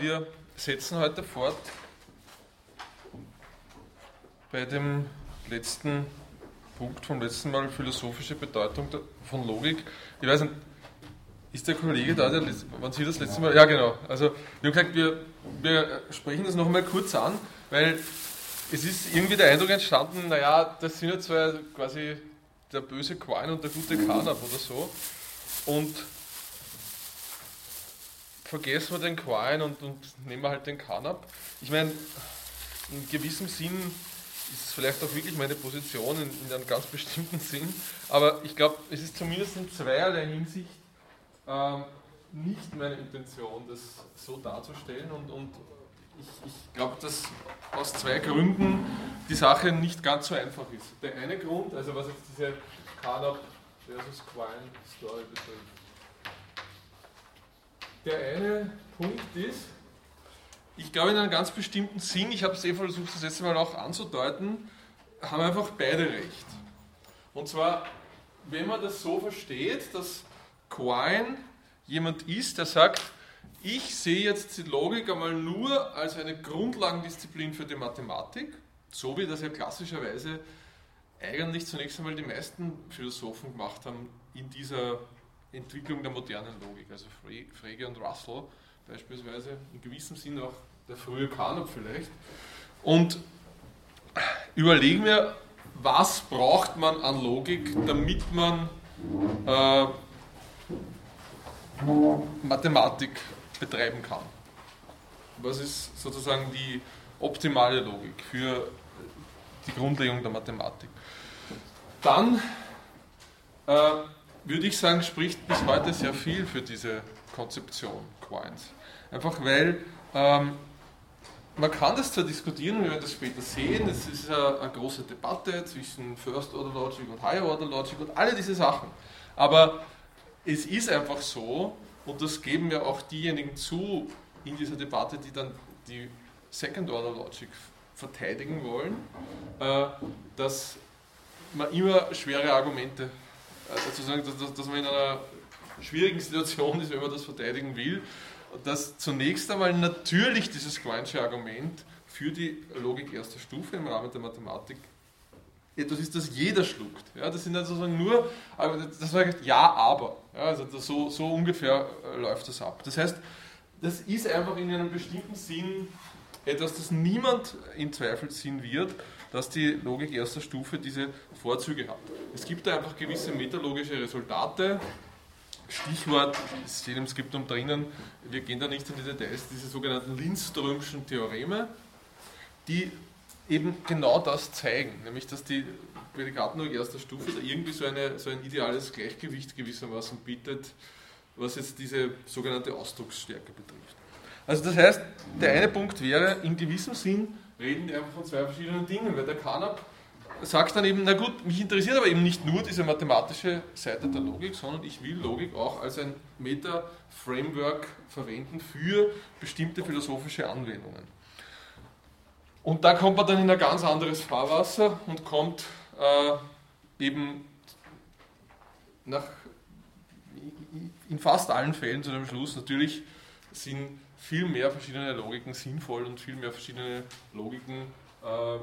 Wir setzen heute fort bei dem letzten Punkt vom letzten Mal, philosophische Bedeutung von Logik. Ich weiß nicht, ist der Kollege da, der, wann Sie das letzte Mal? Ja, genau. Also, wir haben gesagt, wir, wir sprechen das noch einmal kurz an, weil es ist irgendwie der Eindruck entstanden, naja, das sind ja zwei quasi der böse Quine und der gute Kanab oder so. Und vergessen wir den Quine und, und nehmen wir halt den Kanab. Ich meine, in gewissem Sinn ist es vielleicht auch wirklich meine Position in, in einem ganz bestimmten Sinn, aber ich glaube, es ist zumindest in zweierlei Hinsicht ähm, nicht meine Intention, das so darzustellen und, und ich, ich glaube, dass aus zwei Gründen die Sache nicht ganz so einfach ist. Der eine Grund, also was jetzt diese Carnap versus Quine Story betrifft. Der eine Punkt ist, ich glaube in einem ganz bestimmten Sinn, ich habe es eh versucht, das letzte Mal auch anzudeuten, haben einfach beide recht. Und zwar, wenn man das so versteht, dass Quine jemand ist, der sagt, ich sehe jetzt die Logik einmal nur als eine Grundlagendisziplin für die Mathematik, so wie das ja klassischerweise eigentlich zunächst einmal die meisten Philosophen gemacht haben in dieser Entwicklung der modernen Logik, also Frege und Russell beispielsweise, in gewissem Sinn auch der frühe Carnap vielleicht. Und überlegen wir, was braucht man an Logik, damit man äh, Mathematik betreiben kann. Was ist sozusagen die optimale Logik für die Grundlegung der Mathematik? Dann äh, würde ich sagen, spricht bis heute sehr viel für diese Konzeption Quines. Einfach weil ähm, man kann das zwar diskutieren, wir werden das später sehen, es ist eine, eine große Debatte zwischen First Order Logic und Higher Order Logic und alle diese Sachen. Aber es ist einfach so, und das geben ja auch diejenigen zu in dieser Debatte, die dann die Second Order Logic verteidigen wollen, äh, dass man immer schwere Argumente, sozusagen, dass, dass man in einer schwierigen Situation ist, wenn man das verteidigen will, dass zunächst einmal natürlich dieses Quinesche Argument für die Logik erster Stufe im Rahmen der Mathematik etwas ist, das jeder schluckt. Ja, das sind dann sozusagen nur, das war ja, aber. Ja, also so, so ungefähr äh, läuft das ab. Das heißt, das ist einfach in einem bestimmten Sinn etwas, das niemand in Zweifel ziehen wird, dass die Logik erster Stufe diese Vorzüge hat. Es gibt da einfach gewisse metalogische Resultate. Stichwort, steht im Skriptum drinnen, wir gehen da nicht in die Details, diese sogenannten Lindströmschen Theoreme, die eben genau das zeigen, nämlich dass die Prädikaten erster Stufe da irgendwie so, eine, so ein ideales Gleichgewicht gewissermaßen bietet, was jetzt diese sogenannte Ausdrucksstärke betrifft. Also das heißt, der eine Punkt wäre, in gewissem Sinn reden einfach von zwei verschiedenen Dingen, weil der Kanab sagt dann eben, na gut, mich interessiert aber eben nicht nur diese mathematische Seite der Logik, sondern ich will Logik auch als ein Meta-Framework verwenden für bestimmte philosophische Anwendungen. Und da kommt man dann in ein ganz anderes Fahrwasser und kommt äh, eben nach, in fast allen Fällen zu dem Schluss, natürlich sind viel mehr verschiedene Logiken sinnvoll und viel mehr verschiedene Logiken äh,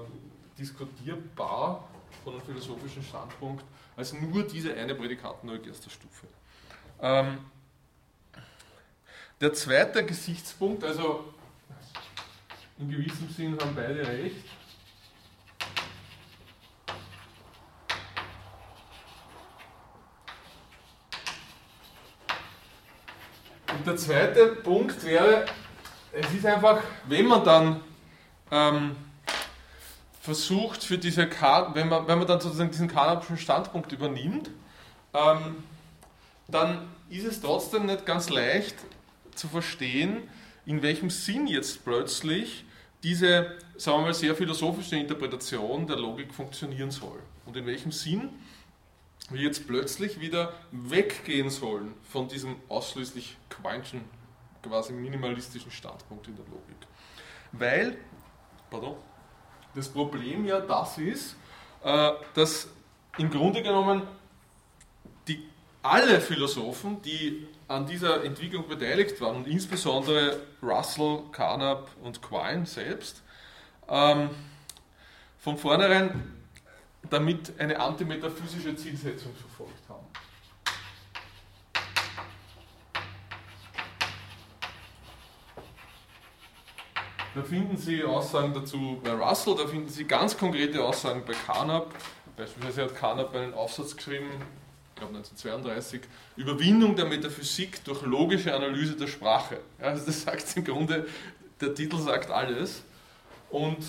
diskutierbar von einem philosophischen Standpunkt als nur diese eine Prädikatenlogik erster Stufe. Ähm, der zweite Gesichtspunkt, also in gewissem Sinn haben beide recht. Und der zweite Punkt wäre, es ist einfach, wenn man dann ähm, versucht, für diese K wenn man, wenn man dann sozusagen diesen kanadischen Standpunkt übernimmt, ähm, dann ist es trotzdem nicht ganz leicht zu verstehen, in welchem Sinn jetzt plötzlich diese, sagen wir mal, sehr philosophische Interpretation der Logik funktionieren soll. Und in welchem Sinn wir jetzt plötzlich wieder weggehen sollen von diesem ausschließlich Quantschen, quasi minimalistischen Standpunkt in der Logik. Weil, pardon, das Problem ja das ist, äh, dass im Grunde genommen die, alle Philosophen, die an dieser Entwicklung beteiligt waren und insbesondere Russell, Carnap und Quine selbst, ähm, von vornherein damit eine antimetaphysische Zielsetzung verfolgt haben. Da finden Sie Aussagen dazu bei Russell, da finden Sie ganz konkrete Aussagen bei Carnap. Beispielsweise hat Carnap einen Aufsatz geschrieben, ich glaube 1932, Überwindung der Metaphysik durch logische Analyse der Sprache. Ja, also das sagt im Grunde, der Titel sagt alles. Und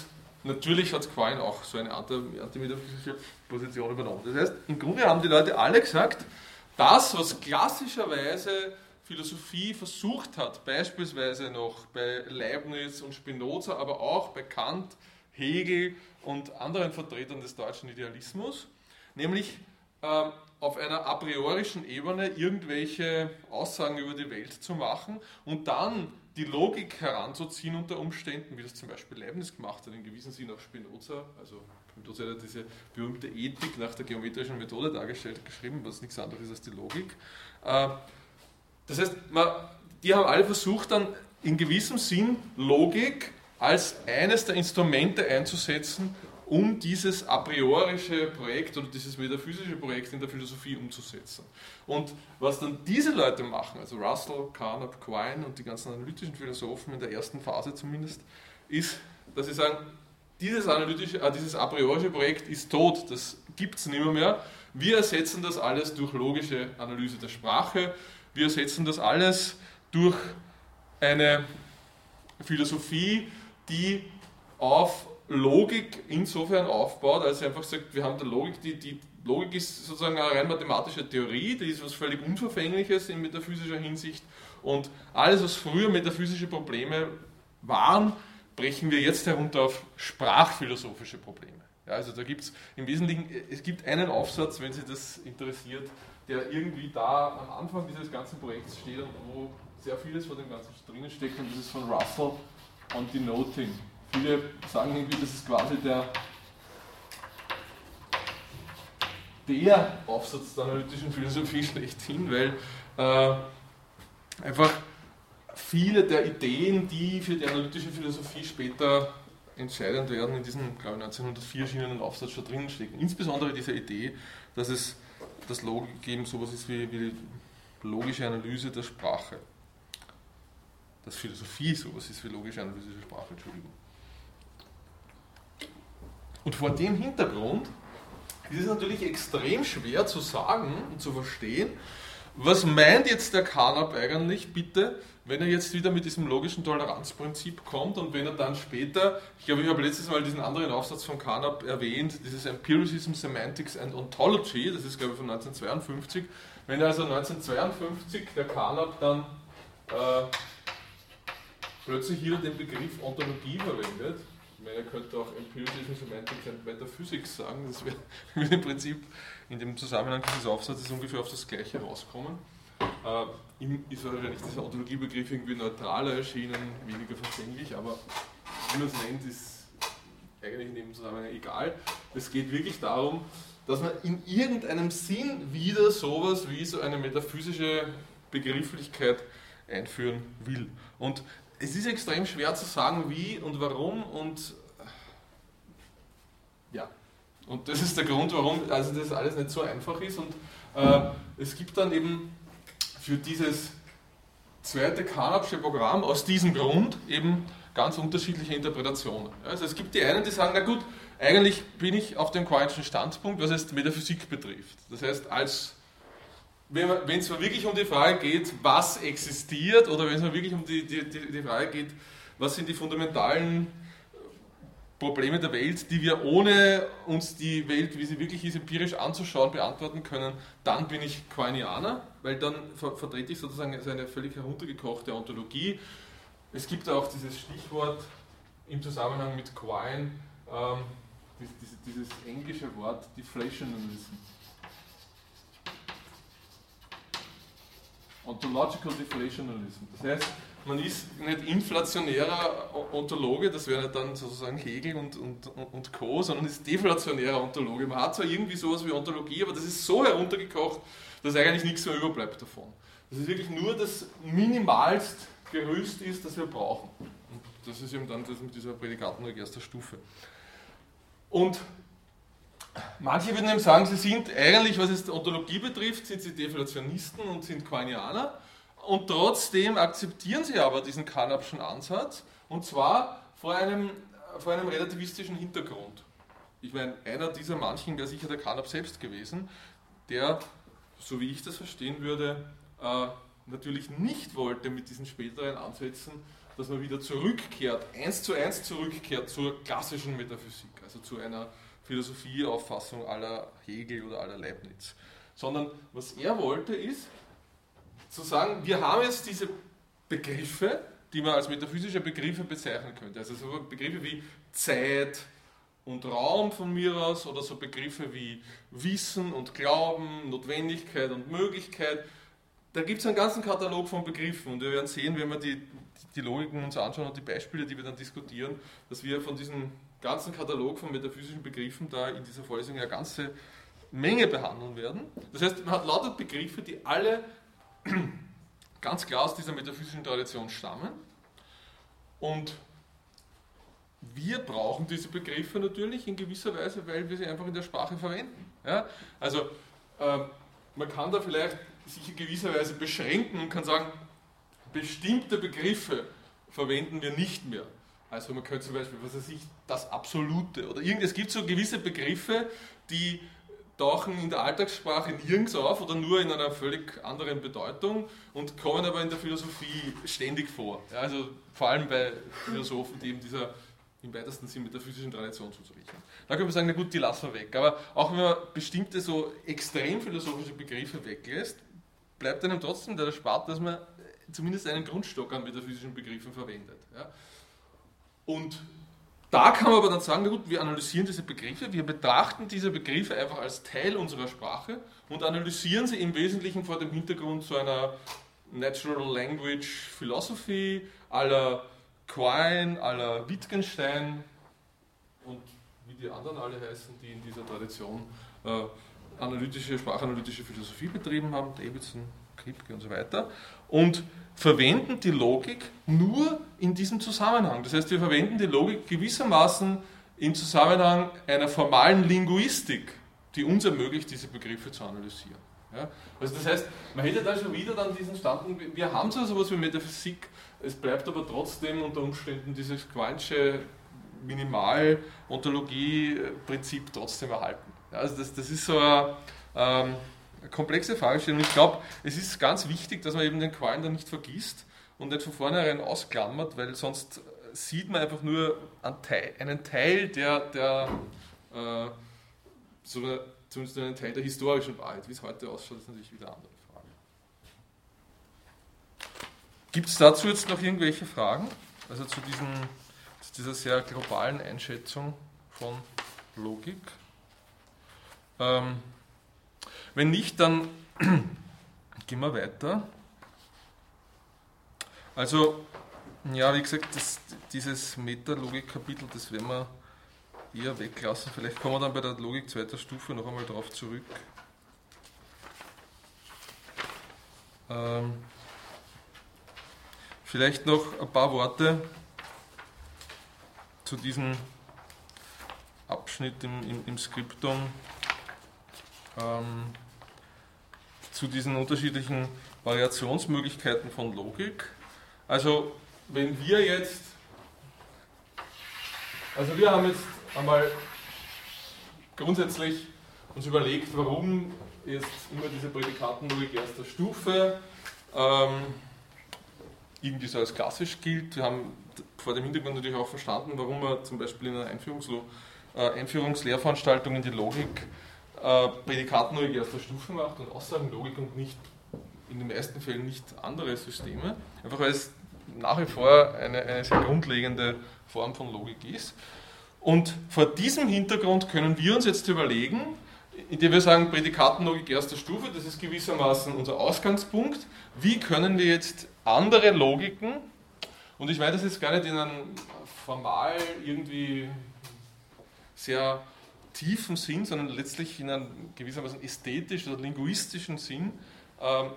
natürlich hat Quine auch so eine antimetaphysische Position übernommen. Das heißt, im Grunde haben die Leute alle gesagt, das, was klassischerweise Philosophie versucht hat, beispielsweise noch bei Leibniz und Spinoza, aber auch bei Kant, Hegel und anderen Vertretern des deutschen Idealismus, nämlich äh, auf einer a priorischen Ebene irgendwelche Aussagen über die Welt zu machen und dann die Logik heranzuziehen unter Umständen, wie das zum Beispiel Leibniz gemacht hat, in gewissem Sinne auch Spinoza, also Spinoza hat diese berühmte Ethik nach der geometrischen Methode dargestellt, geschrieben, was nichts anderes ist als die Logik. Äh, das heißt, die haben alle versucht, dann in gewissem Sinn Logik als eines der Instrumente einzusetzen, um dieses a priorische Projekt oder dieses metaphysische Projekt in der Philosophie umzusetzen. Und was dann diese Leute machen, also Russell, Carnap, Quine und die ganzen analytischen Philosophen in der ersten Phase zumindest, ist, dass sie sagen, dieses, analytische, äh, dieses a priorische Projekt ist tot, das gibt es nicht mehr, mehr. Wir ersetzen das alles durch logische Analyse der Sprache, wir ersetzen das alles durch eine Philosophie, die auf Logik insofern aufbaut, als sie einfach sagt, wir haben die Logik, die, die Logik ist sozusagen eine rein mathematische Theorie, die ist was völlig Unverfängliches in metaphysischer Hinsicht und alles, was früher metaphysische Probleme waren, brechen wir jetzt herunter auf sprachphilosophische Probleme. Ja, also da gibt es im Wesentlichen, es gibt einen Aufsatz, wenn Sie das interessiert, der irgendwie da am Anfang dieses ganzen Projekts steht und wo sehr vieles von dem Ganzen drinnen steckt und das ist von Russell on Denoting. Viele sagen irgendwie, das ist quasi der, der Aufsatz der analytischen Philosophie schlechthin, weil äh, einfach viele der Ideen, die für die analytische Philosophie später entscheidend werden, in diesem, glaube ich, 1904 erschienenen Aufsatz schon drinnen stecken. Insbesondere diese Idee, dass es dass Logik eben sowas ist wie, wie logische Analyse der Sprache. Dass Philosophie sowas ist wie logische Analyse der Sprache, Entschuldigung. Und vor dem Hintergrund ist es natürlich extrem schwer zu sagen und zu verstehen, was meint jetzt der Carnap eigentlich bitte, wenn er jetzt wieder mit diesem logischen Toleranzprinzip kommt und wenn er dann später, ich glaube, ich habe letztes Mal diesen anderen Aufsatz von Carnap erwähnt, dieses Empiricism, Semantics and Ontology, das ist glaube ich von 1952, wenn er also 1952 der Carnap dann äh, plötzlich hier den Begriff Ontologie verwendet, meine, könnte auch Empiricism, Semantics and Metaphysics sagen, das wäre im Prinzip in dem Zusammenhang dieses Aufsatzes ungefähr auf das Gleiche rauskommen. Äh, ihm ist wahrscheinlich dieser Ontologiebegriff irgendwie neutraler erschienen, weniger verständlich, aber wie man es nennt, ist eigentlich in dem Zusammenhang egal. Es geht wirklich darum, dass man in irgendeinem Sinn wieder sowas wie so eine metaphysische Begrifflichkeit einführen will. Und es ist extrem schwer zu sagen, wie und warum und. Und das ist der Grund, warum also das alles nicht so einfach ist. Und äh, es gibt dann eben für dieses zweite Carnapsche Programm aus diesem Grund eben ganz unterschiedliche Interpretationen. Also es gibt die einen, die sagen, na gut, eigentlich bin ich auf dem Quine'schen Standpunkt, was es Metaphysik betrifft. Das heißt, als wenn es wirklich um die Frage geht, was existiert, oder wenn es wirklich um die, die, die Frage geht, was sind die fundamentalen Probleme der Welt, die wir ohne uns die Welt, wie sie wirklich ist, empirisch anzuschauen, beantworten können, dann bin ich Quinianer, weil dann ver vertrete ich sozusagen eine völlig heruntergekochte Ontologie. Es gibt auch dieses Stichwort im Zusammenhang mit Quine, ähm, dieses, dieses englische Wort Deflationism. Ontological Deflationalism. Das heißt, man ist nicht inflationärer Ontologe, das wäre dann sozusagen Hegel und, und, und Co., sondern ist deflationärer Ontologe. Man hat zwar irgendwie sowas wie Ontologie, aber das ist so heruntergekocht, dass eigentlich nichts mehr überbleibt davon. dass es wirklich nur das minimalst Gerüst ist, das wir brauchen. Und das ist eben dann das mit dieser Prädikatenlogik erster Stufe. Und manche würden eben sagen, sie sind eigentlich, was es die Ontologie betrifft, sind sie Deflationisten und sind Quanianer. Und trotzdem akzeptieren sie aber diesen Kanapschen Ansatz, und zwar vor einem, vor einem relativistischen Hintergrund. Ich meine, einer dieser manchen wäre sicher der Kanab selbst gewesen, der, so wie ich das verstehen würde, äh, natürlich nicht wollte mit diesen späteren Ansätzen, dass man wieder zurückkehrt, eins zu eins zurückkehrt zur klassischen Metaphysik, also zu einer Philosophieauffassung aller Hegel oder aller Leibniz. Sondern was er wollte ist, zu sagen, wir haben jetzt diese Begriffe, die man als metaphysische Begriffe bezeichnen könnte. Also so Begriffe wie Zeit und Raum von mir aus oder so Begriffe wie Wissen und Glauben, Notwendigkeit und Möglichkeit. Da gibt es einen ganzen Katalog von Begriffen und wir werden sehen, wenn wir die, die Logiken uns anschauen und die Beispiele, die wir dann diskutieren, dass wir von diesem ganzen Katalog von metaphysischen Begriffen da in dieser Vorlesung eine ganze Menge behandeln werden. Das heißt, man hat lauter Begriffe, die alle ganz klar aus dieser metaphysischen Tradition stammen. Und wir brauchen diese Begriffe natürlich in gewisser Weise, weil wir sie einfach in der Sprache verwenden. Ja? Also äh, man kann da vielleicht sich in gewisser Weise beschränken und kann sagen, bestimmte Begriffe verwenden wir nicht mehr. Also man könnte zum Beispiel, was weiß ich, das Absolute oder irgend, es gibt so gewisse Begriffe, die tauchen in der Alltagssprache nirgends auf oder nur in einer völlig anderen Bedeutung und kommen aber in der Philosophie ständig vor. Ja, also vor allem bei Philosophen, die eben dieser im weitesten Sinn mit der physischen Tradition zuzurichten. Da können wir sagen, na gut, die lassen wir weg. Aber auch wenn man bestimmte so extrem philosophische Begriffe weglässt, bleibt einem trotzdem der Spart, dass man zumindest einen Grundstock an metaphysischen Begriffen verwendet. Ja. Und da kann man aber dann sagen, na gut, wir analysieren diese Begriffe, wir betrachten diese Begriffe einfach als Teil unserer Sprache und analysieren sie im Wesentlichen vor dem Hintergrund so einer Natural Language Philosophy aller Quine, aller Wittgenstein und wie die anderen alle heißen, die in dieser Tradition äh, analytische, sprachanalytische Philosophie betrieben haben, Davidson, Kripke und so weiter. Und verwenden die Logik nur in diesem Zusammenhang. Das heißt, wir verwenden die Logik gewissermaßen im Zusammenhang einer formalen Linguistik, die uns ermöglicht, diese Begriffe zu analysieren. Ja? Also das heißt, man hätte da schon wieder dann diesen Standpunkt, wir haben zwar sowas wie Metaphysik, es bleibt aber trotzdem unter Umständen dieses Quantsche Minimal-Ontologie-Prinzip trotzdem erhalten. Ja, also das, das ist so ein, ähm, komplexe Fragestellung. Ich glaube, es ist ganz wichtig, dass man eben den Qualm dann nicht vergisst und nicht von vornherein ausklammert, weil sonst sieht man einfach nur einen Teil der, der äh, so, zumindest einen Teil der historischen Wahrheit. Wie es heute ausschaut, ist natürlich wieder eine andere Frage. Gibt es dazu jetzt noch irgendwelche Fragen? Also zu, diesen, zu dieser sehr globalen Einschätzung von Logik? Ähm, wenn nicht, dann gehen wir weiter. Also, ja, wie gesagt, das, dieses Metalogik-Kapitel, das werden wir eher weglassen. Vielleicht kommen wir dann bei der Logik zweiter Stufe noch einmal darauf zurück. Ähm, vielleicht noch ein paar Worte zu diesem Abschnitt im, im, im Skriptum. Ähm, zu diesen unterschiedlichen Variationsmöglichkeiten von Logik. Also wenn wir jetzt, also wir haben jetzt einmal grundsätzlich uns überlegt, warum jetzt immer diese Prädikatenlogik erster Stufe ähm, irgendwie so als klassisch gilt. Wir haben vor dem Hintergrund natürlich auch verstanden, warum man zum Beispiel in einer Einführungslo äh, Einführungslehrveranstaltung in die Logik äh, Prädikatenlogik erster Stufe macht und Aussagenlogik und nicht in den meisten Fällen nicht andere Systeme, einfach weil es nach wie vor eine, eine sehr grundlegende Form von Logik ist. Und vor diesem Hintergrund können wir uns jetzt überlegen, indem wir sagen, Prädikatenlogik erster Stufe, das ist gewissermaßen unser Ausgangspunkt, wie können wir jetzt andere Logiken, und ich meine das jetzt gar nicht in einem formal irgendwie sehr tiefen Sinn, sondern letztlich in einem gewissermaßen ästhetischen oder linguistischen Sinn, ähm,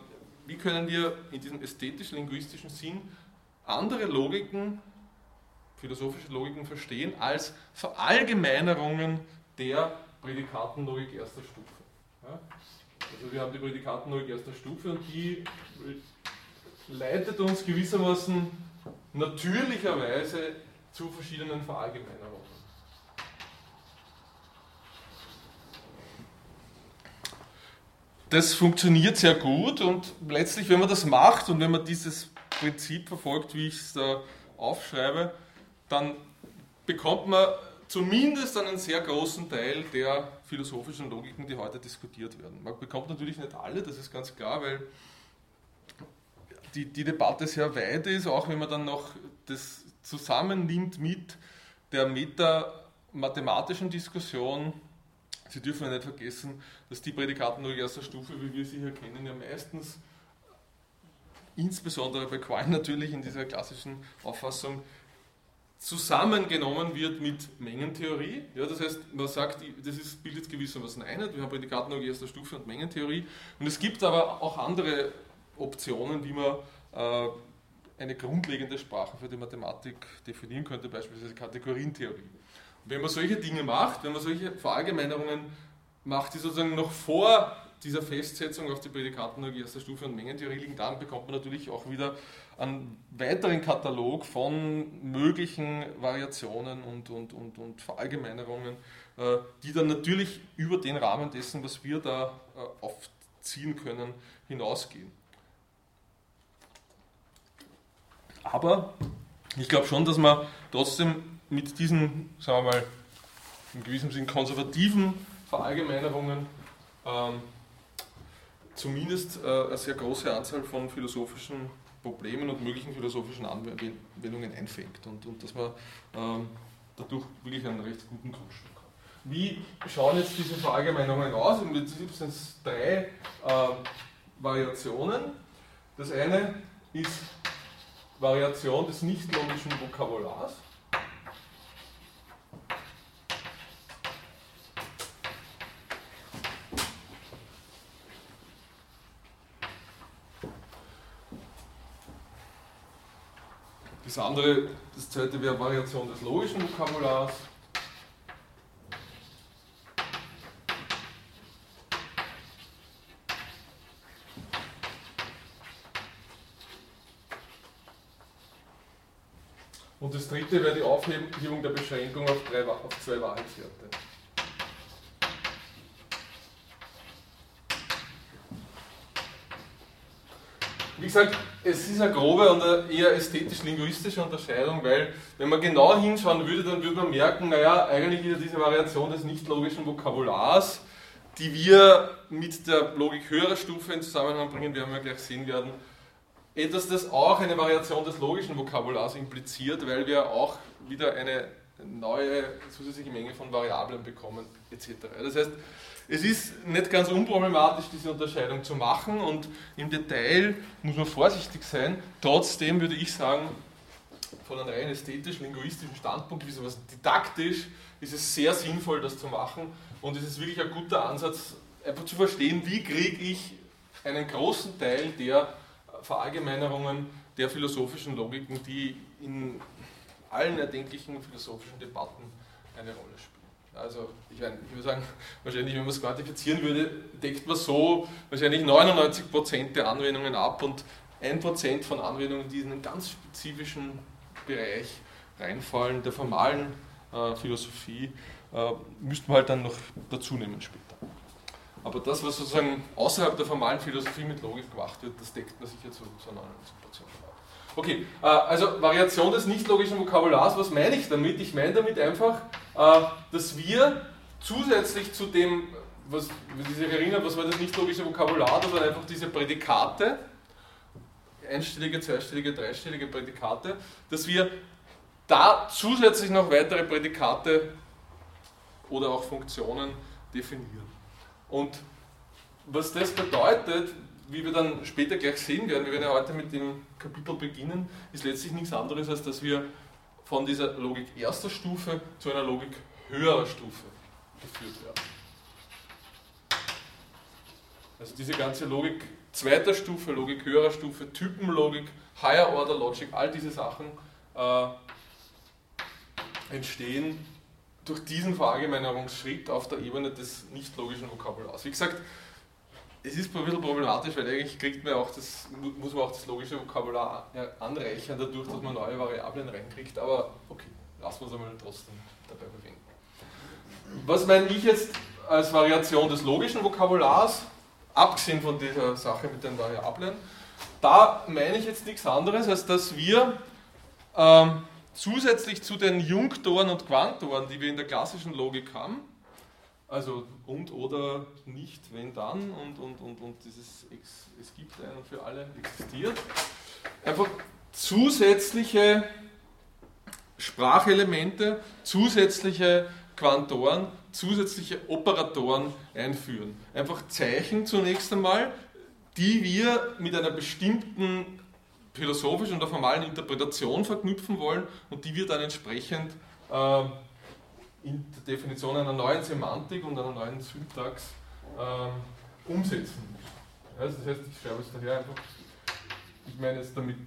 wie können wir in diesem ästhetisch-linguistischen Sinn andere Logiken, philosophische Logiken verstehen als Verallgemeinerungen der Prädikatenlogik erster Stufe. Also wir haben die Prädikatenlogik erster Stufe und die leitet uns gewissermaßen natürlicherweise zu verschiedenen Verallgemeinerungen. Das funktioniert sehr gut und letztlich, wenn man das macht und wenn man dieses Prinzip verfolgt, wie ich es da aufschreibe, dann bekommt man zumindest einen sehr großen Teil der philosophischen Logiken, die heute diskutiert werden. Man bekommt natürlich nicht alle, das ist ganz klar, weil die, die Debatte sehr weit ist, auch wenn man dann noch das zusammennimmt mit der meta-mathematischen Diskussion. Sie dürfen ja nicht vergessen, dass die Prädikaten erster Stufe, wie wir sie hier kennen, ja meistens, insbesondere bei Quine natürlich in dieser klassischen Auffassung, zusammengenommen wird mit Mengentheorie. Ja, das heißt, man sagt, das ist, bildet gewissermaßen Einheit. Wir haben Prädikatenlogik erster Stufe und Mengentheorie. Und es gibt aber auch andere Optionen, wie man äh, eine grundlegende Sprache für die Mathematik definieren könnte, beispielsweise Kategorientheorie. Wenn man solche Dinge macht, wenn man solche Verallgemeinerungen macht, die sozusagen noch vor dieser Festsetzung auf die Prädikatenlogik erster Stufe und Mengentheorie liegen, dann bekommt man natürlich auch wieder einen weiteren Katalog von möglichen Variationen und, und, und, und Verallgemeinerungen, äh, die dann natürlich über den Rahmen dessen, was wir da äh, aufziehen können, hinausgehen. Aber ich glaube schon, dass man trotzdem mit diesen, sagen wir mal, in gewissem Sinn konservativen Verallgemeinerungen ähm, zumindest äh, eine sehr große Anzahl von philosophischen Problemen und möglichen philosophischen Anwendungen einfängt und, und dass man ähm, dadurch wirklich einen recht guten Grundstück hat. Wie schauen jetzt diese Verallgemeinerungen aus? Im Prinzip sind es drei äh, Variationen. Das eine ist Variation des nicht-logischen Vokabulars. Das andere, das zweite wäre Variation des logischen Vokabulars. Und das dritte wäre die Aufhebung der Beschränkung auf, drei, auf zwei Wahrheitswerte. Wie gesagt, es ist eine grobe und eine eher ästhetisch-linguistische Unterscheidung, weil wenn man genau hinschauen würde, dann würde man merken, naja, eigentlich ist diese Variation des nicht-logischen Vokabulars, die wir mit der Logik höherer Stufe in Zusammenhang bringen, werden wir gleich sehen werden, etwas, das auch eine Variation des logischen Vokabulars impliziert, weil wir auch wieder eine neue zusätzliche Menge von Variablen bekommen, etc. Das heißt, es ist nicht ganz unproblematisch, diese Unterscheidung zu machen und im Detail muss man vorsichtig sein. Trotzdem würde ich sagen, von einem rein ästhetisch-linguistischen Standpunkt, wie sowas didaktisch, ist es sehr sinnvoll, das zu machen und es ist wirklich ein guter Ansatz, einfach zu verstehen, wie kriege ich einen großen Teil der Verallgemeinerungen der philosophischen Logiken, die in allen erdenklichen philosophischen Debatten eine Rolle spielen. Also ich, meine, ich würde sagen, wahrscheinlich, wenn man es quantifizieren würde, deckt man so wahrscheinlich 99% der Anwendungen ab und 1% von Anwendungen, die in einen ganz spezifischen Bereich reinfallen, der formalen äh, Philosophie, äh, müssten wir halt dann noch dazu nehmen später. Aber das, was sozusagen außerhalb der formalen Philosophie mit Logik gemacht wird, das deckt man sicher zu, zu 99% ab. Okay, äh, also Variation des nicht-logischen Vokabulars, was meine ich damit? Ich meine damit einfach, äh, dass wir zusätzlich zu dem, was, Sie sich erinnern, was war das nicht-logische Vokabular, das waren einfach diese Prädikate, einstellige, zweistellige, dreistellige Prädikate, dass wir da zusätzlich noch weitere Prädikate oder auch Funktionen definieren. Und was das bedeutet, wie wir dann später gleich sehen werden, wir werden ja heute mit dem Kapitel beginnen, ist letztlich nichts anderes, als dass wir von dieser Logik erster Stufe zu einer Logik höherer Stufe geführt werden. Also diese ganze Logik zweiter Stufe Logik, höherer Stufe, Typenlogik, Higher Order Logic, all diese Sachen äh, entstehen durch diesen Verallgemeinerungsschritt auf der Ebene des nicht logischen Vokabulars. Wie gesagt, es ist ein bisschen problematisch, weil eigentlich kriegt man auch das, muss man auch das logische Vokabular anreichern, dadurch, dass man neue Variablen reinkriegt, aber okay, lassen wir es einmal trotzdem dabei bewegen. Was meine ich jetzt als Variation des logischen Vokabulars, abgesehen von dieser Sache mit den Variablen? Da meine ich jetzt nichts anderes, als dass wir ähm, zusätzlich zu den Junktoren und Quantoren, die wir in der klassischen Logik haben, also und oder nicht, wenn dann und, und, und, und dieses es gibt einen für alle existiert, einfach zusätzliche Sprachelemente, zusätzliche Quantoren, zusätzliche Operatoren einführen. Einfach Zeichen zunächst einmal, die wir mit einer bestimmten philosophischen oder formalen Interpretation verknüpfen wollen und die wir dann entsprechend äh, in der Definition einer neuen Semantik und einer neuen Syntax äh, umsetzen. Also das heißt, ich schreibe es daher einfach, ich meine jetzt damit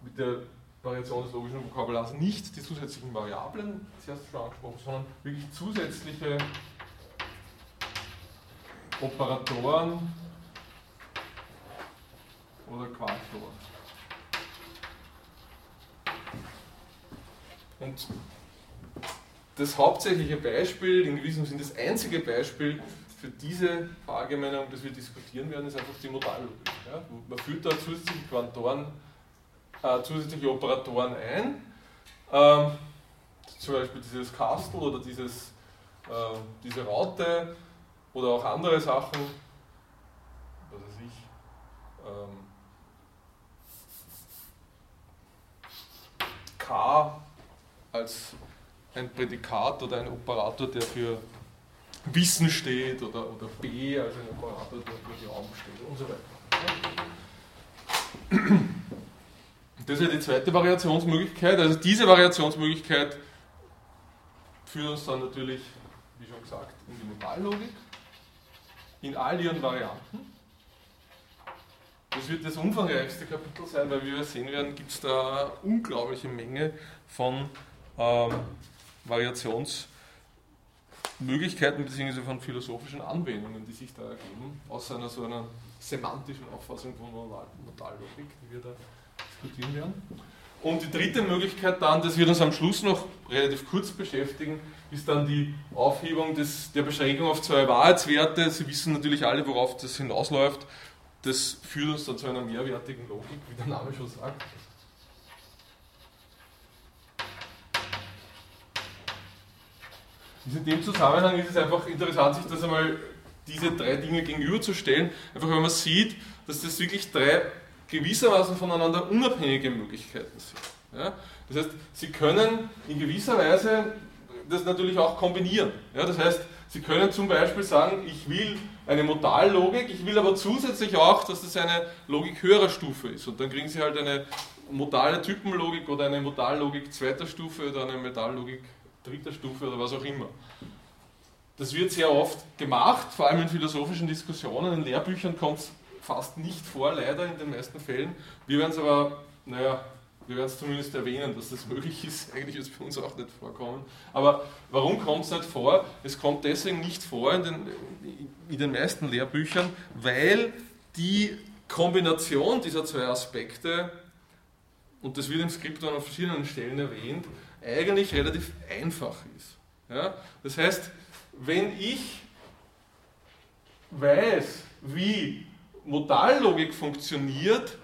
mit der Variation des logischen Vokabulars nicht die zusätzlichen Variablen, zuerst schon angesprochen, sondern wirklich zusätzliche Operatoren oder Quantoren. Und das hauptsächliche Beispiel, in gewissem Sinne das einzige Beispiel für diese Verallgemeinerung, das wir diskutieren werden, ist einfach die Modallogik. Ja? Man führt da zusätzliche Quantoren, äh, zusätzliche Operatoren ein, ähm, zum Beispiel dieses Kastel oder dieses, äh, diese Raute oder auch andere Sachen, was weiß ich, ähm, K als ein Prädikat oder ein Operator, der für Wissen steht oder, oder B als ein Operator, der für Raum steht und so weiter. Das ist ja die zweite Variationsmöglichkeit. Also diese Variationsmöglichkeit führt uns dann natürlich, wie schon gesagt, in die Modallogik, in all ihren Varianten. Das wird das umfangreichste Kapitel sein, weil wie wir sehen werden, gibt es da unglaubliche Menge von ähm, Variationsmöglichkeiten bzw. von philosophischen Anwendungen, die sich da ergeben, aus einer so einer semantischen Auffassung von Modallogik, die wir da diskutieren werden. Und die dritte Möglichkeit dann, das wird uns am Schluss noch relativ kurz beschäftigen, ist dann die Aufhebung des, der Beschränkung auf zwei Wahrheitswerte. Sie wissen natürlich alle, worauf das hinausläuft. Das führt uns dann zu einer mehrwertigen Logik, wie der Name schon sagt. In dem Zusammenhang ist es einfach interessant, sich das einmal diese drei Dinge gegenüberzustellen, einfach wenn man sieht, dass das wirklich drei gewissermaßen voneinander unabhängige Möglichkeiten sind. Ja? Das heißt, Sie können in gewisser Weise das natürlich auch kombinieren. Ja? Das heißt, Sie können zum Beispiel sagen, ich will eine Modallogik, ich will aber zusätzlich auch, dass das eine Logik höherer Stufe ist. Und dann kriegen Sie halt eine modale Typenlogik oder eine Modallogik zweiter Stufe oder eine Modallogik dritter Stufe oder was auch immer. Das wird sehr oft gemacht, vor allem in philosophischen Diskussionen. In Lehrbüchern kommt es fast nicht vor, leider in den meisten Fällen. Wir werden es aber, naja, wir werden es zumindest erwähnen, dass das möglich ist. Eigentlich wird es bei uns auch nicht vorkommen. Aber warum kommt es nicht vor? Es kommt deswegen nicht vor in den, in den meisten Lehrbüchern, weil die Kombination dieser zwei Aspekte, und das wird im Skript an verschiedenen Stellen erwähnt, eigentlich relativ einfach ist. Ja? Das heißt, wenn ich weiß, wie Modallogik funktioniert,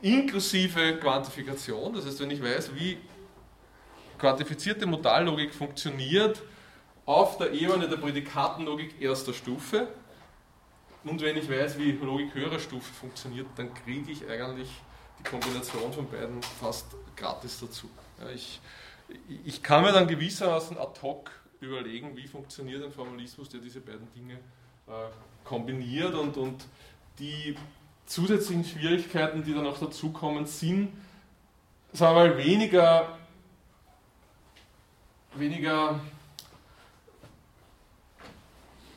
inklusive Quantifikation, das heißt, wenn ich weiß, wie quantifizierte Modallogik funktioniert auf der Ebene der Prädikatenlogik erster Stufe, und wenn ich weiß, wie Logik höherer Stufe funktioniert, dann kriege ich eigentlich die Kombination von beiden fast gratis dazu. Ich, ich kann mir dann gewissermaßen ad hoc überlegen, wie funktioniert ein Formalismus, der diese beiden Dinge äh, kombiniert und, und die zusätzlichen Schwierigkeiten, die dann auch dazukommen, sind, sagen wir mal, weniger, weniger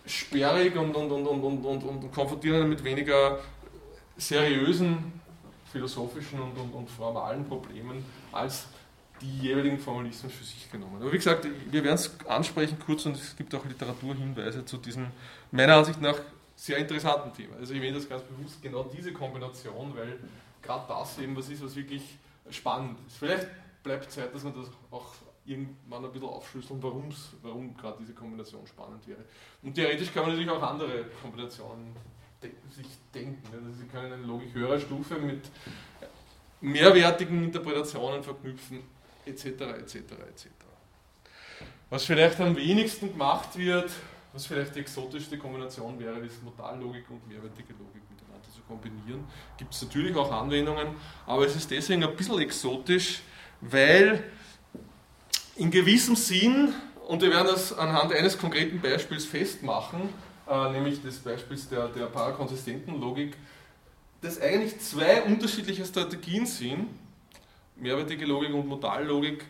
sperrig und, und, und, und, und, und, und konfrontieren mit weniger seriösen philosophischen und, und, und formalen Problemen als die jeweiligen Formalismen für sich genommen. Aber wie gesagt, wir werden es ansprechen kurz und es gibt auch Literaturhinweise zu diesem, meiner Ansicht nach, sehr interessanten Thema. Also ich erwähne das ganz bewusst, genau diese Kombination, weil gerade das eben was ist, was wirklich spannend ist. Vielleicht bleibt Zeit, dass man das auch irgendwann ein bisschen aufschlüsseln, warum gerade diese Kombination spannend wäre. Und theoretisch kann man natürlich auch andere Kombinationen de sich denken. Also Sie können eine Logik höherer Stufe mit mehrwertigen Interpretationen verknüpfen, etc. etc. etc. Was vielleicht am wenigsten gemacht wird, was vielleicht die exotischste Kombination wäre, ist Modallogik und mehrwertige Logik miteinander zu kombinieren. Gibt es natürlich auch Anwendungen, aber es ist deswegen ein bisschen exotisch, weil in gewissem Sinn, und wir werden das anhand eines konkreten Beispiels festmachen, äh, nämlich des Beispiels der, der parakonsistenten Logik, dass eigentlich zwei unterschiedliche Strategien sind, mehrwertige Logik und Modallogik,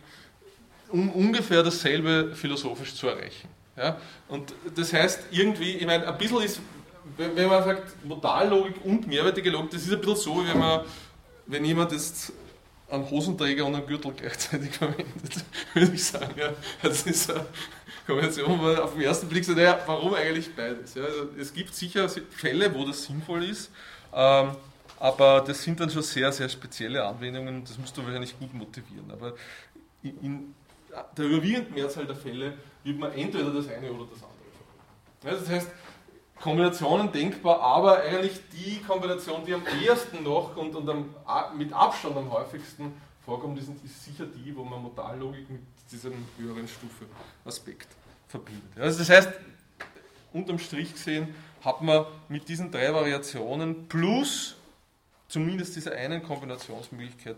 um ungefähr dasselbe philosophisch zu erreichen. Ja? Und das heißt, irgendwie, ich meine, ein bisschen ist, wenn man sagt Modallogik und mehrwertige Logik, das ist ein bisschen so, wie wenn man, wenn jemand jetzt einen Hosenträger und einen Gürtel gleichzeitig verwendet, würde ich sagen. Ja, das ist eine Kombination, wo man auf den ersten Blick sagt, ja, warum eigentlich beides? Ja, also es gibt sicher Fälle, wo das sinnvoll ist, ähm, aber das sind dann schon sehr, sehr spezielle Anwendungen, das musst du wahrscheinlich gut motivieren. Aber in der überwiegenden Mehrzahl der Fälle wird man entweder das eine oder das andere verwenden. Das heißt, Kombinationen denkbar, aber eigentlich die Kombination, die am ehesten noch und, und am, mit Abstand am häufigsten vorkommt, ist, ist sicher die, wo man Modallogik mit diesem höheren Stufe Aspekt verbindet. Also das heißt, unterm Strich gesehen, hat man mit diesen drei Variationen plus zumindest dieser einen Kombinationsmöglichkeit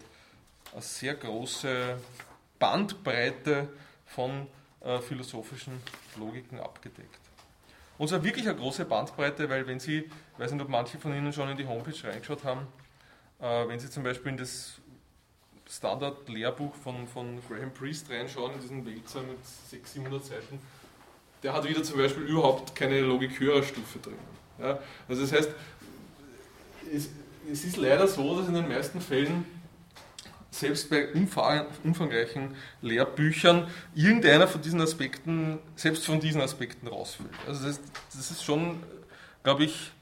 eine sehr große Bandbreite von äh, philosophischen Logiken abgedeckt. Und zwar wirklich eine große Bandbreite, weil wenn Sie, ich weiß nicht, ob manche von Ihnen schon in die Homepage reingeschaut haben, äh, wenn Sie zum Beispiel in das Standard-Lehrbuch von, von Graham Priest reinschauen, in diesen Wälzer mit 600, 700 Seiten, der hat wieder zum Beispiel überhaupt keine Logik-Hörerstufe drin. Ja? Also das heißt, es, es ist leider so, dass in den meisten Fällen selbst bei umfangreichen Lehrbüchern irgendeiner von diesen Aspekten, selbst von diesen Aspekten rausfällt. Also das, das ist schon, glaube ich,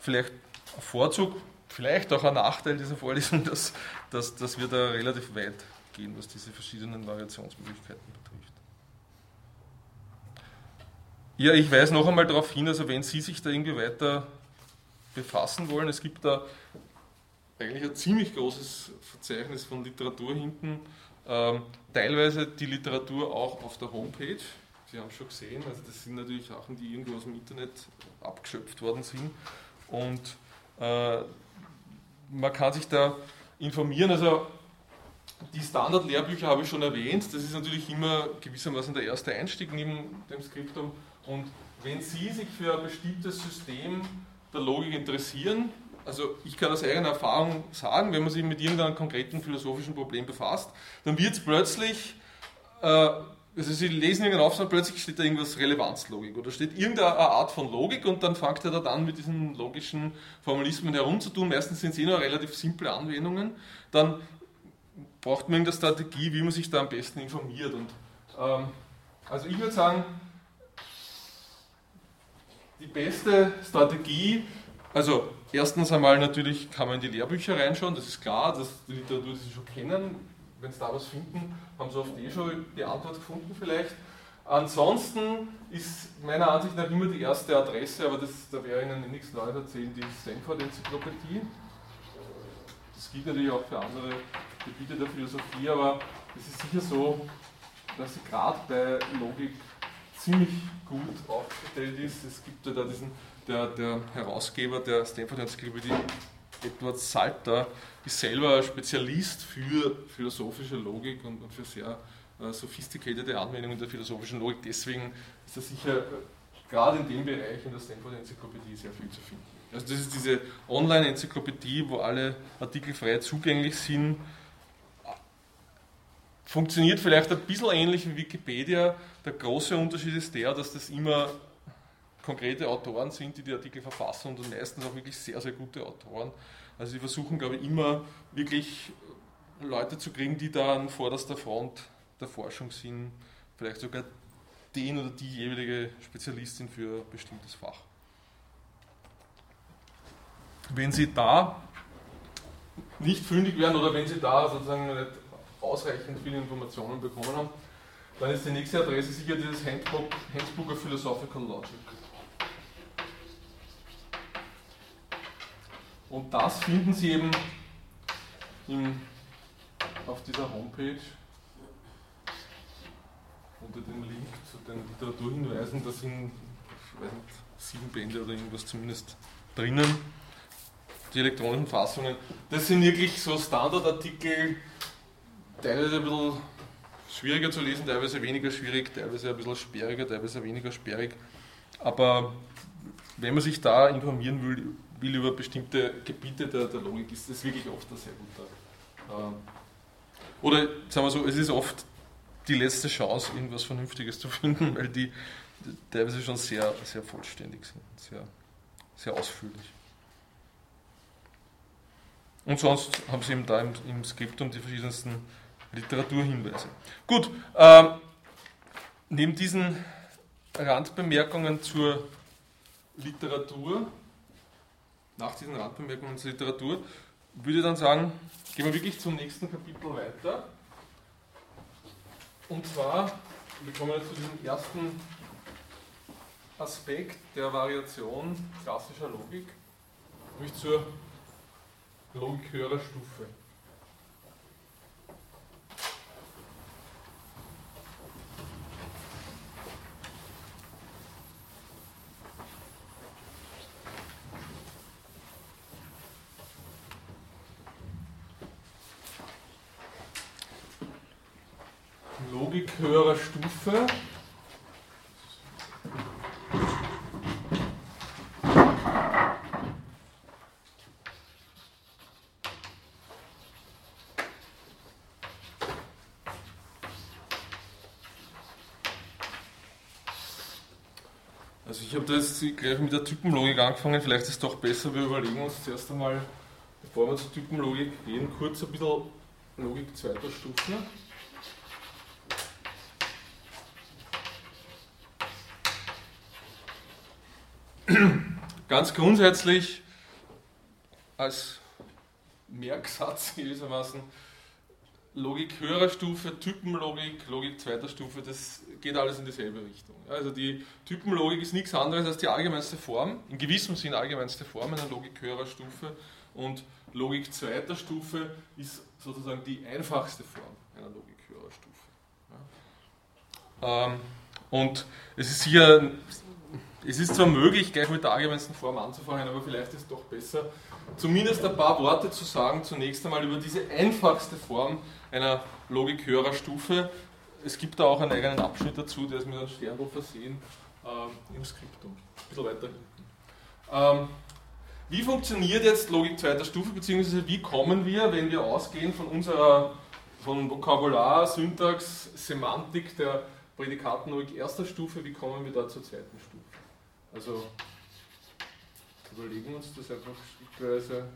vielleicht ein Vorzug, vielleicht auch ein Nachteil dieser Vorlesung, dass, dass, dass wir da relativ weit gehen, was diese verschiedenen Variationsmöglichkeiten betrifft. Ja, ich weise noch einmal darauf hin, also wenn Sie sich da irgendwie weiter befassen wollen, es gibt da eigentlich ein ziemlich großes Verzeichnis von Literatur hinten. Ähm, teilweise die Literatur auch auf der Homepage. Sie haben es schon gesehen, also das sind natürlich Sachen, die irgendwo aus dem Internet abgeschöpft worden sind. Und äh, man kann sich da informieren. Also die Standard-Lehrbücher habe ich schon erwähnt. Das ist natürlich immer gewissermaßen der erste Einstieg neben dem Skriptum. Und wenn Sie sich für ein bestimmtes System der Logik interessieren, also ich kann aus eigener Erfahrung sagen, wenn man sich mit irgendeinem konkreten philosophischen Problem befasst, dann wird es plötzlich, äh, also Sie lesen irgendeinen Aufsatz, plötzlich steht da irgendwas Relevanzlogik oder steht irgendeine Art von Logik und dann fängt er da dann mit diesen logischen Formalismen herumzutun. Meistens sind es eh nur relativ simple Anwendungen. Dann braucht man irgendeine Strategie, wie man sich da am besten informiert. Und, ähm, also ich würde sagen, die beste Strategie, also erstens einmal natürlich kann man in die Lehrbücher reinschauen, das ist klar, dass die Literatur, die Sie schon kennen, wenn Sie da was finden, haben Sie oft eh schon die Antwort gefunden vielleicht. Ansonsten ist meiner Ansicht nach immer die erste Adresse, aber das, da wäre Ihnen nichts Neues erzählen, die Stanford-Enzyklopädie. Das gilt natürlich auch für andere Gebiete der Philosophie, aber es ist sicher so, dass sie gerade bei Logik ziemlich gut aufgestellt ist. Es gibt ja da diesen der, der Herausgeber der Stanford Enzyklopädie, Edward Salter, ist selber Spezialist für philosophische Logik und, und für sehr äh, sophisticated Anwendungen der philosophischen Logik. Deswegen ist er sicher äh, gerade in dem Bereich in der Stanford Enzyklopädie sehr viel zu finden. Also das ist diese Online-Enzyklopädie, wo alle Artikel frei zugänglich sind. Funktioniert vielleicht ein bisschen ähnlich wie Wikipedia. Der große Unterschied ist der, dass das immer konkrete Autoren sind, die die Artikel verfassen und meistens auch wirklich sehr, sehr gute Autoren. Also sie versuchen, glaube ich, immer wirklich Leute zu kriegen, die da an vorderster Front der Forschung sind, vielleicht sogar den oder die jeweilige Spezialistin für ein bestimmtes Fach. Wenn Sie da nicht fündig werden oder wenn Sie da sozusagen nicht ausreichend viele Informationen bekommen haben, dann ist die nächste Adresse sicher dieses Handbook, Handbook of Philosophical Logic. Und das finden Sie eben im, auf dieser Homepage unter dem Link zu den Literaturhinweisen. Da sind nicht, sieben Bände oder irgendwas zumindest drinnen. Die elektronischen Fassungen. Das sind wirklich so Standardartikel, teilweise ein bisschen schwieriger zu lesen, teilweise weniger schwierig, teilweise ein bisschen sperriger, teilweise weniger sperrig. Aber wenn man sich da informieren will, will über bestimmte Gebiete der, der Logik, ist das wirklich oft ein sehr guter. Äh, oder sagen wir so, es ist oft die letzte Chance, irgendwas Vernünftiges zu finden, weil die teilweise schon sehr, sehr vollständig sind, sehr, sehr ausführlich. Und sonst haben sie eben da im, im Skriptum die verschiedensten Literaturhinweise. Gut, ähm, neben diesen Randbemerkungen zur Literatur, nach diesen Randbemerkungen zur Literatur, würde ich dann sagen, gehen wir wirklich zum nächsten Kapitel weiter. Und zwar, wir kommen jetzt zu diesem ersten Aspekt der Variation klassischer Logik, nämlich zur Logik höherer Stufe. Logik höherer Stufe. Also ich habe da jetzt gleich mit der Typenlogik angefangen, vielleicht ist es doch besser, wir überlegen uns zuerst einmal, bevor wir zur Typenlogik gehen, kurz ein bisschen Logik zweiter Stufe. Ganz grundsätzlich als Merksatz gewissermaßen Logik höherer Stufe, Typenlogik, Logik zweiter Stufe, das geht alles in dieselbe Richtung. Also die Typenlogik ist nichts anderes als die allgemeinste Form, in gewissem Sinn allgemeinste Form einer Logik höherer Stufe und Logik zweiter Stufe ist sozusagen die einfachste Form einer Logik höherer Stufe. Ähm, und es ist hier es ist zwar möglich, gleich mit der allgemeinsten Form anzufangen, aber vielleicht ist es doch besser, zumindest ein paar Worte zu sagen, zunächst einmal über diese einfachste Form einer Logik höherer Stufe. Es gibt da auch einen eigenen Abschnitt dazu, der ist mit einem Sternruf versehen äh, im Skriptum. Ein bisschen weiter hinten. Ähm, wie funktioniert jetzt Logik zweiter Stufe, beziehungsweise wie kommen wir, wenn wir ausgehen von unserer von Vokabular, Syntax, Semantik der Prädikatenlogik erster Stufe, wie kommen wir da zur zweiten Stufe? Also überlegen wir uns das einfach schrittweise.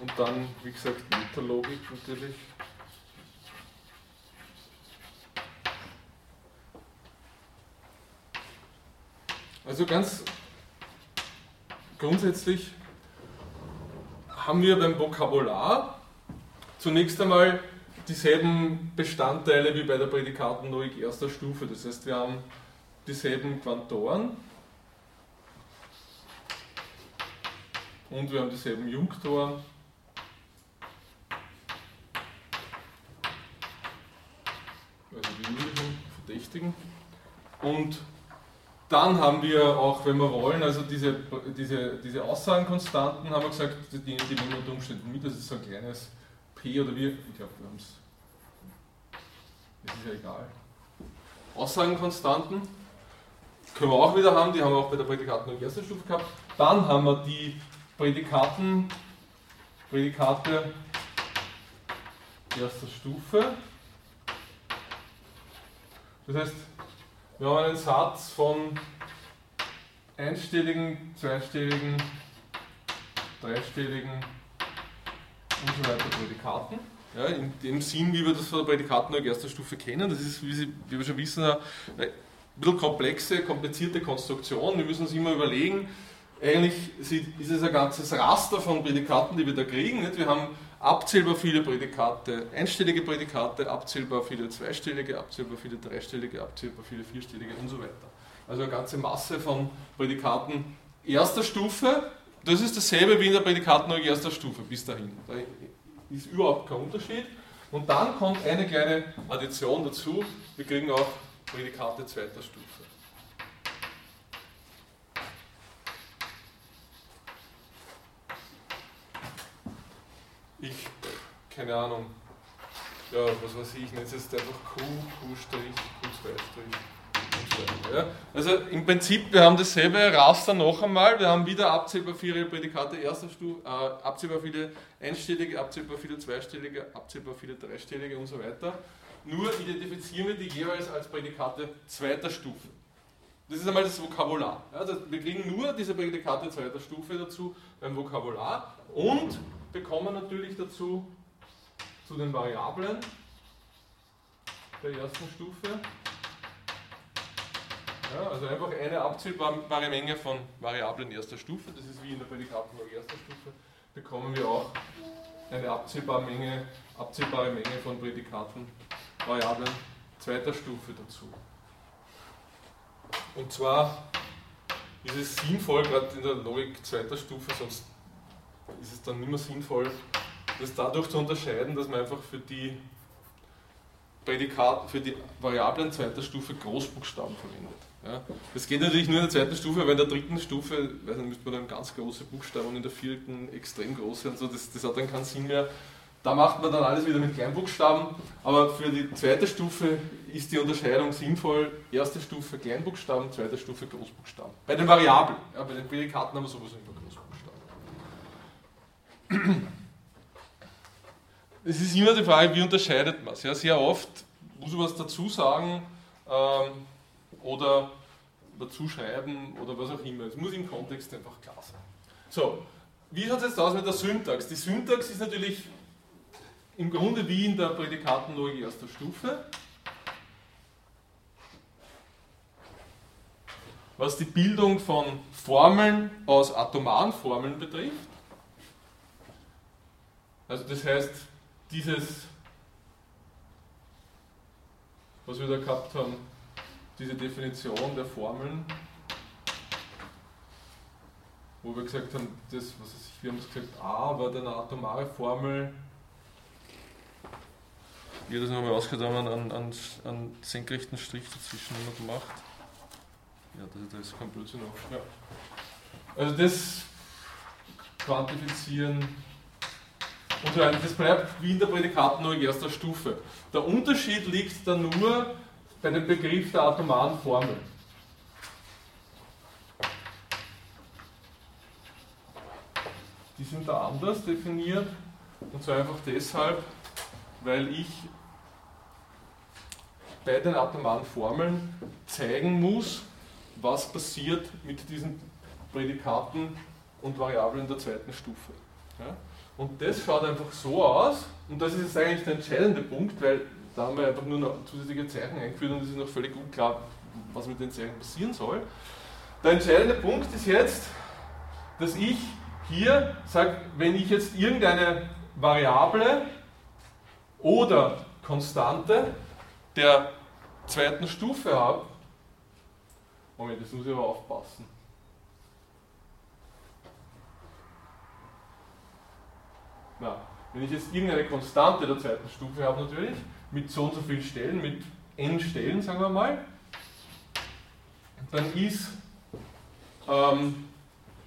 Und dann, wie gesagt, Metalogik natürlich. Also ganz grundsätzlich haben wir beim Vokabular zunächst einmal dieselben Bestandteile wie bei der Prädikatenlogik erster Stufe. Das heißt, wir haben dieselben Quantoren und wir haben dieselben Junktoren. Also die üblichen Verdächtigen. Und dann haben wir auch, wenn wir wollen, also diese, diese, diese Aussagenkonstanten, haben wir gesagt, die, die nehmen wir unter Umständen mit, das ist so ein kleines Oder wir, ich glaube, wir haben es, das ist ja egal. Aussagenkonstanten können wir auch wieder haben, die haben wir auch bei der Prädikaten in erster Stufe gehabt. Dann haben wir die Prädikaten, Prädikate erster Stufe. Das heißt, wir haben einen Satz von einstelligen, zweistelligen, dreistelligen und so weiter Prädikaten. Ja, in dem Sinn, wie wir das von der Prädikatenlogik erster Stufe kennen. Das ist, wie, Sie, wie wir schon wissen, eine bisschen komplexe, komplizierte Konstruktion. Wir müssen uns immer überlegen, eigentlich ist es ein ganzes Raster von Prädikaten, die wir da kriegen. Nicht? Wir haben abzählbar viele Prädikate, einstellige Prädikate, abzählbar viele zweistellige, abzählbar viele dreistellige, abzählbar viele vierstellige und so weiter. Also eine ganze Masse von Prädikaten erster Stufe. Das ist dasselbe wie in der Prädikatenlogik erster Stufe bis dahin. Da ist überhaupt kein Unterschied. Und dann kommt eine kleine Addition dazu. Wir kriegen auch Prädikate zweiter Stufe. ich, keine Ahnung, ja, was weiß ich, nenne es jetzt einfach Q, Q', Q2'. Ja. Also im Prinzip, wir haben dasselbe Raster noch einmal. Wir haben wieder abzählbar viele Prädikate erster Stufe, äh, abzählbar viele einstellige, abzählbar viele zweistellige, abzählbar viele dreistellige und so weiter. Nur identifizieren wir die jeweils als Prädikate zweiter Stufe. Das ist einmal das Vokabular. Ja, das, wir kriegen nur diese Prädikate zweiter Stufe dazu beim Vokabular und bekommen natürlich dazu zu den Variablen der ersten Stufe. Also einfach eine abzählbare Menge von Variablen erster Stufe, das ist wie in der Prädikatenlog erster Stufe, bekommen wir auch eine abzählbare Menge, abzählbare Menge von Prädikaten, Variablen zweiter Stufe dazu. Und zwar ist es sinnvoll, gerade in der Logik zweiter Stufe, sonst ist es dann nicht mehr sinnvoll, das dadurch zu unterscheiden, dass man einfach für die Prädikat, für die Variablen zweiter Stufe Großbuchstaben verwendet. Ja. Das geht natürlich nur in der zweiten Stufe, aber in der dritten Stufe, weil dann müsste man dann ganz große Buchstaben und in der vierten extrem große und so, das, das hat dann keinen Sinn mehr. Da macht man dann alles wieder mit Kleinbuchstaben, aber für die zweite Stufe ist die Unterscheidung sinnvoll. Erste Stufe Kleinbuchstaben, zweite Stufe Großbuchstaben. Bei den Variablen, ja, bei den Prädikaten haben wir sowieso immer Großbuchstaben. Es ist immer die Frage, wie unterscheidet man es? Ja, sehr oft muss man was dazu sagen ähm, oder dazu schreiben oder was auch immer. Es muss im Kontext einfach klar sein. So, wie schaut es jetzt aus mit der Syntax? Die Syntax ist natürlich im Grunde wie in der Prädikatenlogik erster Stufe. Was die Bildung von Formeln aus atomaren Formeln betrifft. Also das heißt, dieses, was wir da gehabt haben, diese Definition der Formeln, wo wir gesagt haben, das, was ist, wir haben gesagt, A war eine atomare Formel wie das nochmal ausgedacht an, an, an senkrechten Strich dazwischen immer gemacht. Ja, das, das ist kein Blödsinn auch. Ja. Also das quantifizieren und so weiter. Das bleibt wie in der Prädikatenlogik erster Stufe. Der Unterschied liegt dann nur bei dem Begriff der atomaren Formel. Die sind da anders definiert und zwar einfach deshalb, weil ich bei den atomaren Formeln zeigen muss, was passiert mit diesen Prädikaten und Variablen der zweiten Stufe. Ja? Und das schaut einfach so aus, und das ist jetzt eigentlich der entscheidende Punkt, weil da haben wir einfach nur noch zusätzliche Zeichen eingeführt und es ist noch völlig unklar, was mit den Zeichen passieren soll. Der entscheidende Punkt ist jetzt, dass ich hier sage, wenn ich jetzt irgendeine Variable oder Konstante der zweiten Stufe habe, Moment, das muss ich aber aufpassen. Na, wenn ich jetzt irgendeine Konstante der zweiten Stufe habe natürlich, mit so und so vielen Stellen, mit n Stellen, sagen wir mal, dann ist, ähm,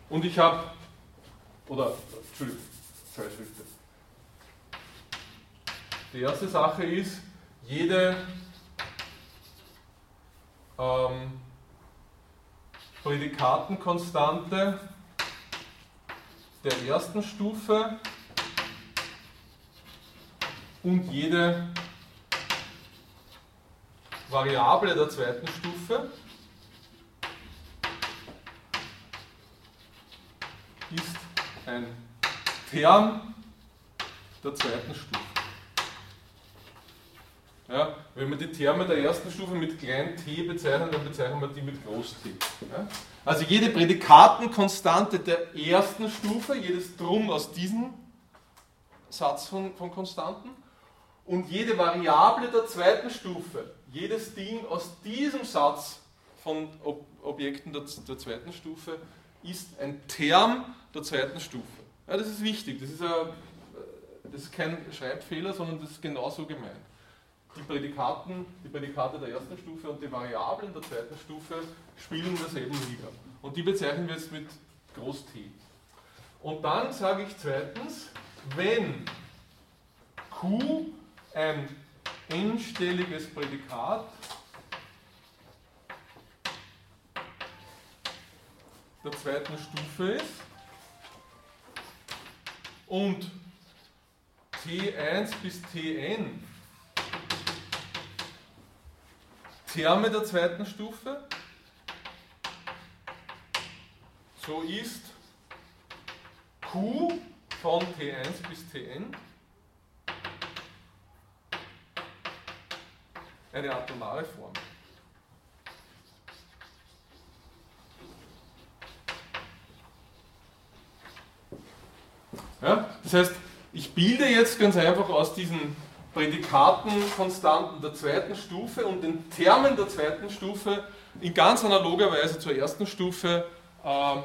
und ich habe, oder, Entschuldigung, zwei Schritte. Die erste Sache ist, jede ähm, Prädikatenkonstante der ersten Stufe und jede Variable der zweiten Stufe ein Term der zweiten Stufe. Ja, wenn wir die Terme der ersten Stufe mit klein t bezeichnen, dann bezeichnen wir die mit groß t. Ja? Also jede Prädikatenkonstante der ersten Stufe, jedes Drum aus diesem Satz von, von Konstanten und jede Variable der zweiten Stufe, jedes Ding aus diesem Satz von Ob Objekten der, der, zweiten Stufe ist ein Term der zweiten Stufe. Ja, das ist wichtig, das ist, ein, das ist kein Schreibfehler, sondern das ist genauso gemeint die Prädikaten, die Prädikate der ersten Stufe und die Variablen der zweiten Stufe spielen in derselben Liga. Und die bezeichnen wir jetzt mit Groß T. Und dann sage ich zweitens, wenn Q ein n-stelliges Prädikat. Der zweiten Stufe ist. Und T1 bis Tn Terme der zweiten Stufe. So ist Q von T1 bis Tn eine atomare Form. Ja, das heißt, ich bilde jetzt ganz einfach aus diesen Prädikatenkonstanten der zweiten Stufe und den Termen der zweiten Stufe in ganz analoger Weise zur ersten Stufe äh,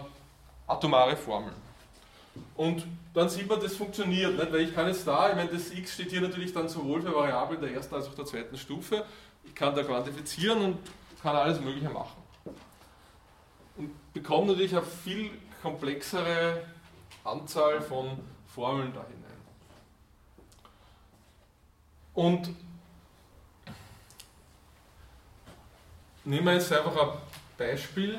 atomare Formeln. Und dann sieht man, das funktioniert, nicht? weil ich kann jetzt da, ich meine, das x steht hier natürlich dann sowohl für Variablen der ersten als auch der zweiten Stufe. Ich kann da quantifizieren und kann alles Mögliche machen. Und bekomme natürlich eine viel komplexere Anzahl von Formeln dahin. Und nehmen wir jetzt einfach ein Beispiel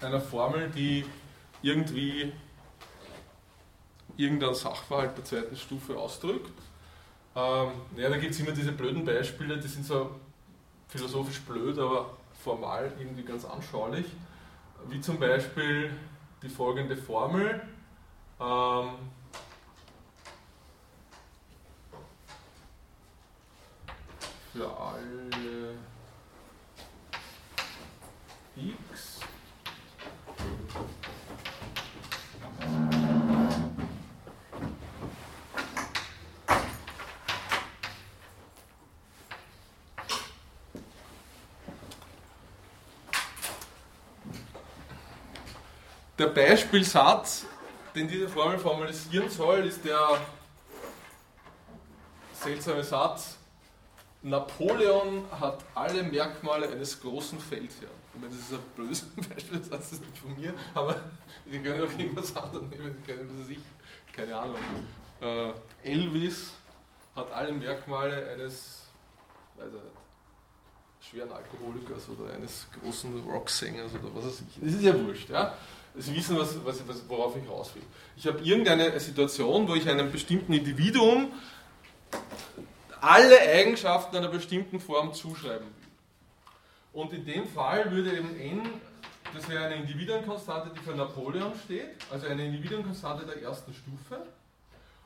einer Formel, die irgendwie irgendein Sachverhalt der zweiten Stufe ausdrückt. Ähm, ja, da gibt es immer diese blöden Beispiele, die sind so philosophisch blöd, aber formal irgendwie ganz anschaulich. Wie zum Beispiel die folgende Formel. Ähm, für alle x Der Beispielsatz, den diese Formel formalisieren soll, ist der seltsame Satz, Napoleon hat alle Merkmale eines großen Feldherrn. Ich meine, das ist ein blödes Beispiel, das das nicht von mir, aber Sie können auch irgendwas anderes nehmen, Sie können, was ich, keine Ahnung. Äh, Elvis hat alle Merkmale eines, weiß ich nicht, schweren Alkoholikers oder eines großen Rocksängers oder was weiß ich. Das ist ja wurscht, ja. Sie wissen, was, was, worauf ich raus will. Ich habe irgendeine Situation, wo ich einem bestimmten Individuum alle Eigenschaften einer bestimmten Form zuschreiben will. Und in dem Fall würde eben n, das wäre eine Individuenkonstante, die für Napoleon steht, also eine Individuenkonstante der ersten Stufe.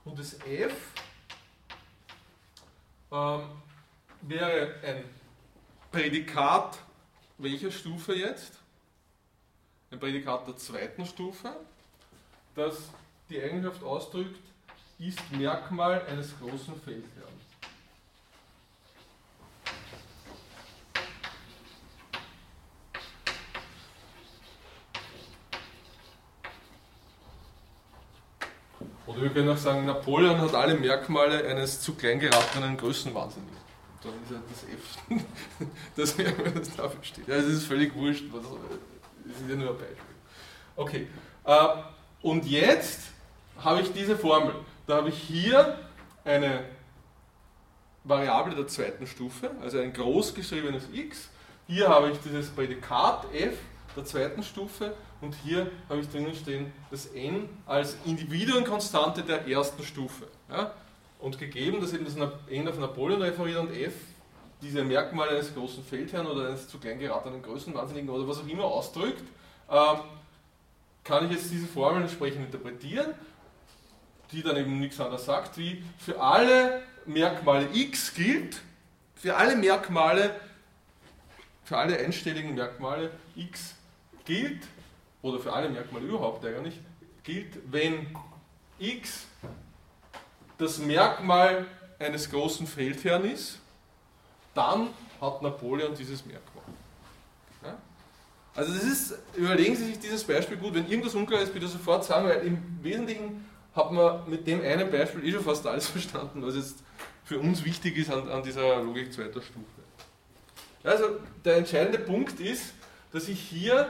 Und das f ähm, wäre ein Prädikat welcher Stufe jetzt? Ein Prädikat der zweiten Stufe, das die Eigenschaft ausdrückt, ist Merkmal eines großen Feldherrn. Oder wir können auch sagen, Napoleon hat alle Merkmale eines zu klein geratenen Größenwahnsinnigen. Dann ist ja das F, das wäre, das dafür steht. Ja, es ist völlig wurscht, was, das ist ja nur ein Beispiel. Okay, äh, und jetzt habe ich diese Formel. Da habe ich hier eine Variable der zweiten Stufe, also ein großgeschriebenes x. Hier habe ich dieses Prädikat f der zweiten Stufe und hier habe ich drinnen stehen das n als Individuenkonstante der ersten Stufe. Ja? Und gegeben, dass eben das n auf Napoleon referiert und f diese Merkmale eines großen Feldherrn oder eines zu klein geratenen Größenwahnsinnigen oder was auch immer ausdrückt, ähm, kann ich jetzt diese Formel entsprechend interpretieren, die dann eben nichts anderes sagt, wie für alle Merkmale x gilt, für alle Merkmale, für alle einstelligen Merkmale x gilt, oder für alle Merkmale überhaupt eigentlich, gilt, wenn x das Merkmal eines großen Feldherrn ist, dann hat Napoleon dieses Merkmal. Ja? Also das ist, überlegen Sie sich dieses Beispiel gut, wenn irgendwas unklar ist, bitte sofort sagen, weil im Wesentlichen hat man mit dem einen Beispiel eh schon fast alles verstanden, was jetzt für uns wichtig ist an, an dieser Logik zweiter Stufe. Also der entscheidende Punkt ist, dass ich hier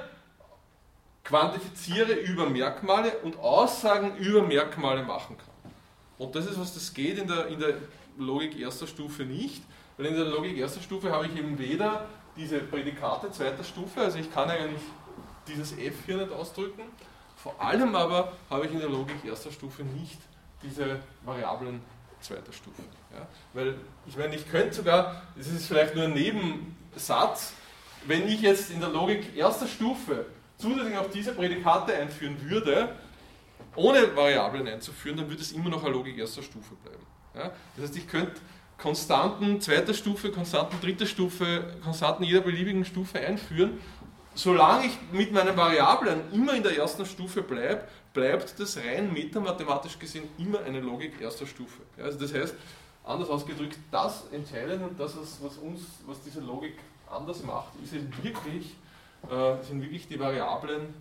quantifiziere über Merkmale und Aussagen über Merkmale machen kann. Und das ist, was das geht in der, in der Logik erster Stufe nicht, weil in der Logik erster Stufe habe ich eben weder diese Prädikate zweiter Stufe, also ich kann eigentlich dieses f hier nicht ausdrücken, vor allem aber habe ich in der Logik erster Stufe nicht diese Variablen zweiter Stufe. Ja? Weil ich meine, ich könnte sogar, das ist vielleicht nur ein Nebensatz, wenn ich jetzt in der Logik erster Stufe zusätzlich noch diese Prädikate einführen würde, ohne Variablen einzuführen, dann würde es immer noch eine Logik erster Stufe bleiben. Ja? Das heißt, ich könnte Konstanten zweiter Stufe, Konstanten dritter Stufe, Konstanten jeder beliebigen Stufe einführen. Solange ich mit meinen Variablen immer in der ersten Stufe bleibe, bleibt das rein metamathematisch gesehen immer eine Logik erster Stufe. Also das heißt, anders ausgedrückt, das Entscheidende und das, was, uns, was diese Logik anders macht, ist wirklich äh, sind wirklich die Variablen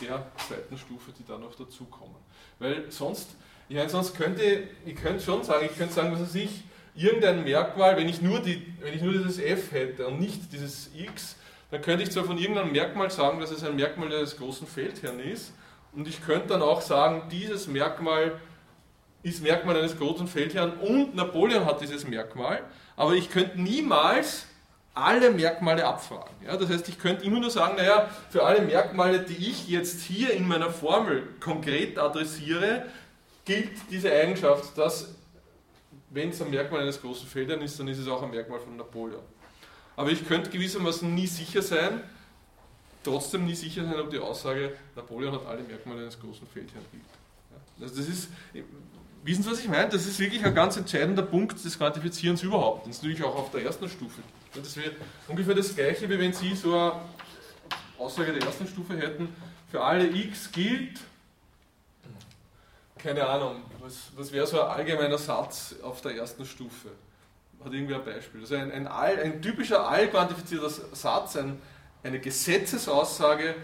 der zweiten Stufe, die da noch dazukommen. Weil sonst, ich meine, sonst könnte, ich könnte schon sagen, ich könnte sagen, was weiß ich, irgendein Merkmal, wenn ich nur, die, wenn ich nur dieses f hätte und nicht dieses x, dann könnte ich zwar von irgendeinem Merkmal sagen, dass es ein Merkmal des großen Feldherrn ist, und ich könnte dann auch sagen, dieses Merkmal ist Merkmal eines großen Feldherrn und Napoleon hat dieses Merkmal, aber ich könnte niemals alle Merkmale abfragen. Ja, das heißt, ich könnte immer nur sagen, naja, für alle Merkmale, die ich jetzt hier in meiner Formel konkret adressiere, gilt diese Eigenschaft, dass wenn es ein Merkmal eines großen Feldern ist, dann ist es auch ein Merkmal von Napoleon. Aber ich könnte gewissermaßen nie sicher sein, trotzdem nie sicher sein, ob die Aussage, Napoleon hat alle Merkmale eines großen Feldherrn gilt. Also das ist, wissen Sie, was ich meine? Das ist wirklich ein ganz entscheidender Punkt des Quantifizierens überhaupt. Das ist natürlich auch auf der ersten Stufe. Das wäre ungefähr das gleiche, wie wenn Sie so eine Aussage der ersten Stufe hätten, für alle x gilt, keine Ahnung, was, was wäre so ein allgemeiner Satz auf der ersten Stufe? Hat irgendwie ein Beispiel. Also ein, ein, all, ein typischer allquantifizierter Satz, ein, eine Gesetzesaussage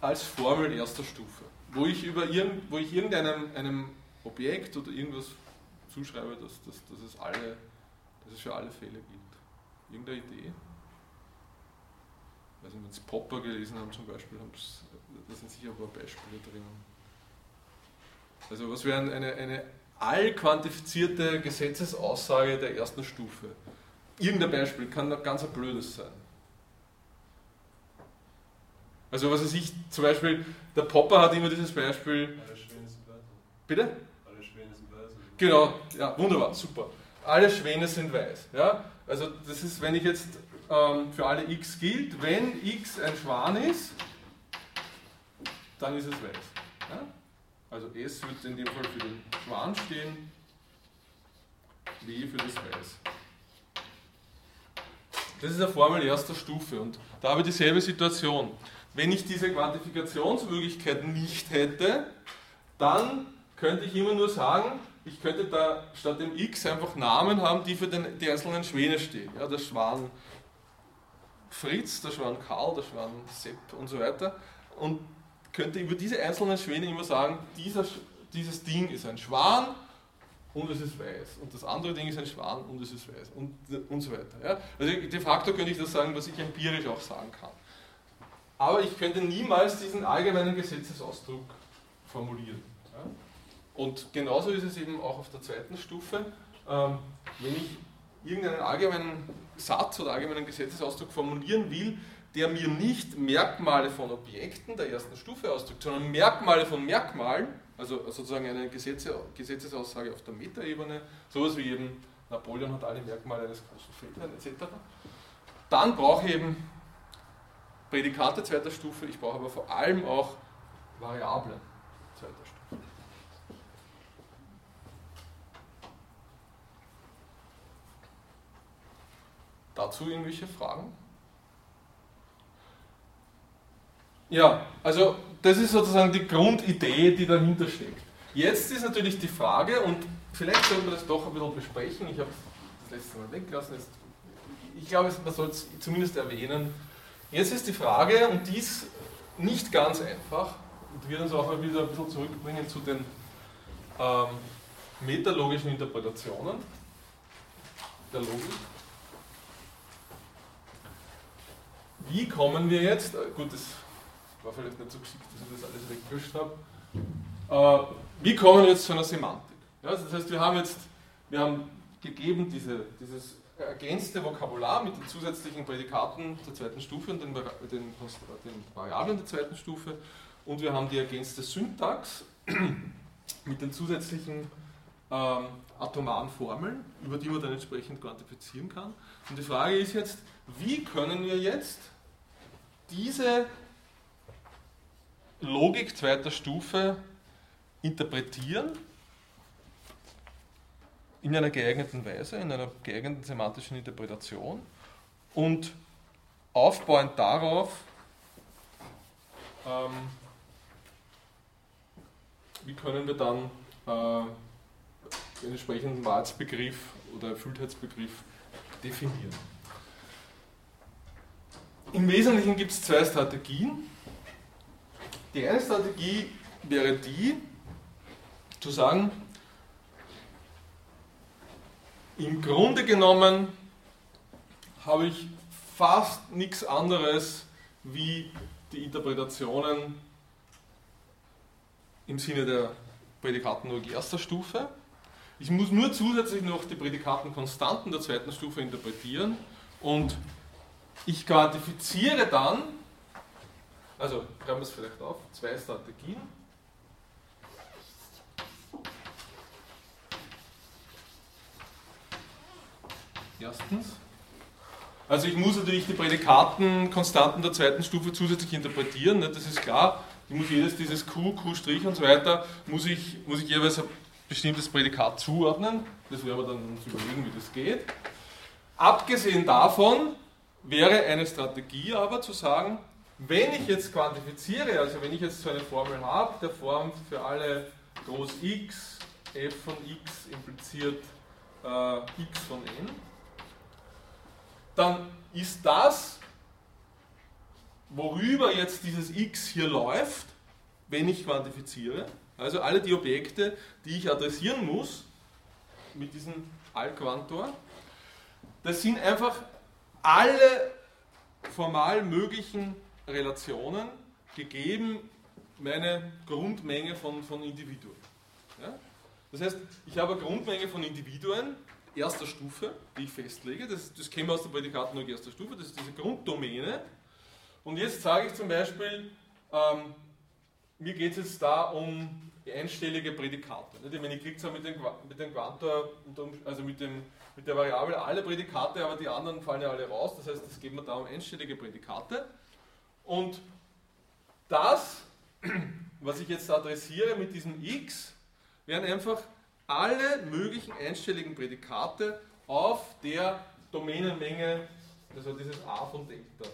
als Formel erster Stufe, wo ich, über irgend, wo ich irgendeinem einem Objekt oder irgendwas zuschreibe, dass, dass, dass, es alle, dass es für alle Fälle gilt. Irgendeine Idee? Also wenn Sie Popper gelesen haben zum Beispiel, da sind sicher ein paar Beispiele drinnen. Also was wäre eine, eine allquantifizierte Gesetzesaussage der ersten Stufe? Irgendein Beispiel, kann ganz ein blödes sein. Also was weiß ich, zum Beispiel, der Popper hat immer dieses Beispiel. Alle Schwäne sind weiß. Bitte? Alle Schwäne sind weiß. Genau, ja, wunderbar, super. Alle Schwäne sind weiß. Ja? Also das ist, wenn ich jetzt ähm, für alle x gilt, wenn x ein Schwan ist, dann ist es weiß. Ja? Also S wird in dem Fall für den Schwan stehen, W für das Weiß. Das ist eine Formel erster Stufe und da habe ich dieselbe Situation. Wenn ich diese Quantifikationsmöglichkeit nicht hätte, dann könnte ich immer nur sagen, ich könnte da statt dem X einfach Namen haben, die für den, die einzelnen Schwäne stehen. Ja, der Schwan Fritz, der Schwan Karl, der Schwan Sepp und so weiter. Und könnte über diese einzelnen Schwäne immer sagen, dieser, dieses Ding ist ein Schwan und es ist weiß. Und das andere Ding ist ein Schwan und es ist weiß. Und, und so weiter. Ja? Also de facto könnte ich das sagen, was ich empirisch auch sagen kann. Aber ich könnte niemals diesen allgemeinen Gesetzesausdruck formulieren. Ja? Und genauso ist es eben auch auf der zweiten Stufe. Ähm, wenn ich irgendeinen allgemeinen Satz oder allgemeinen Gesetzesausdruck formulieren will, der mir nicht Merkmale von Objekten der ersten Stufe ausdrückt, sondern Merkmale von Merkmalen, also sozusagen eine Gesetze, Gesetzesaussage auf der Metaebene, sowas wie eben Napoleon hat alle Merkmale eines großen Feldherrn etc., dann brauche ich eben Prädikate zweiter Stufe, ich brauche aber vor allem auch Variablen zweiter Stufe. Dazu irgendwelche Fragen? Ja, also das ist sozusagen die Grundidee, die dahinter steckt. Jetzt ist natürlich die Frage, und vielleicht sollten wir das doch ein bisschen besprechen, ich habe das letzte Mal weggelassen, jetzt, ich glaube, man soll es zumindest erwähnen. Jetzt ist die Frage, und die ist nicht ganz einfach, und wird uns auch mal wieder ein bisschen zurückbringen zu den ähm, metalogischen Interpretationen der Logik. Wie kommen wir jetzt, äh, gut, das war vielleicht nicht so geschickt, dass ich das alles weggelöscht habe, äh, wie kommen wir jetzt zu einer Semantik? Ja, das heißt, wir haben jetzt, wir haben gegeben diese, dieses ergänzte Vokabular mit den zusätzlichen Prädikaten der zweiten Stufe und den, den, den Variablen der zweiten Stufe und wir haben die ergänzte Syntax mit den zusätzlichen ähm, atomaren Formeln, über die man dann entsprechend quantifizieren kann. Und die Frage ist jetzt, wie können wir jetzt diese Logik zweiter Stufe interpretieren in einer geeigneten Weise, in einer geeigneten semantischen Interpretation und aufbauend darauf ähm, wie können wir dann äh, den entsprechenden Wahrheitsbegriff oder Erfülltheitsbegriff definieren. Im Wesentlichen gibt es zwei Strategien. Die eine Strategie wäre die, zu sagen, im Grunde genommen habe ich fast nichts anderes wie die Interpretationen im Sinne der Prädikatenlogik erster Stufe. Ich muss nur zusätzlich noch die Prädikatenkonstanten der zweiten Stufe interpretieren und ich quantifiziere dann, also schreiben wir es vielleicht auf, zwei Strategien. Erstens, also ich muss natürlich die Prädikatenkonstanten der zweiten Stufe zusätzlich interpretieren, ne, das ist klar. Ich muss jedes dieses Q, Q' und so weiter, muss ich, muss ich jeweils ein bestimmtes Prädikat zuordnen. Das werden wir dann uns überlegen, wie das geht. Abgesehen davon wäre eine Strategie aber zu sagen, wenn ich jetzt quantifiziere, also wenn ich jetzt so eine Formel habe, der Form für alle Groß x, f von x impliziert äh, x von n, dann ist das worüber jetzt dieses x hier läuft, wenn ich quantifiziere. Also alle die Objekte, die ich adressieren muss mit diesem Allquantor, das sind einfach alle formal möglichen Relationen gegeben meine Grundmenge von, von Individuen. Ja? Das heißt, ich habe eine Grundmenge von Individuen erster Stufe, die ich festlege. Das, das kennen wir aus der Prädikatenlogik erster Stufe. Das ist diese Grunddomäne, und jetzt sage ich zum Beispiel, ähm, mir geht es jetzt da um einstellige Prädikate. Ich meine, ich kriege zwar mit dem, mit dem Quantor, also mit, dem, mit der Variable alle Prädikate, aber die anderen fallen ja alle raus. Das heißt, es geht mir da um einstellige Prädikate. Und das, was ich jetzt adressiere mit diesem x, wären einfach alle möglichen einstelligen Prädikate auf der Domänenmenge, also dieses a von Delta.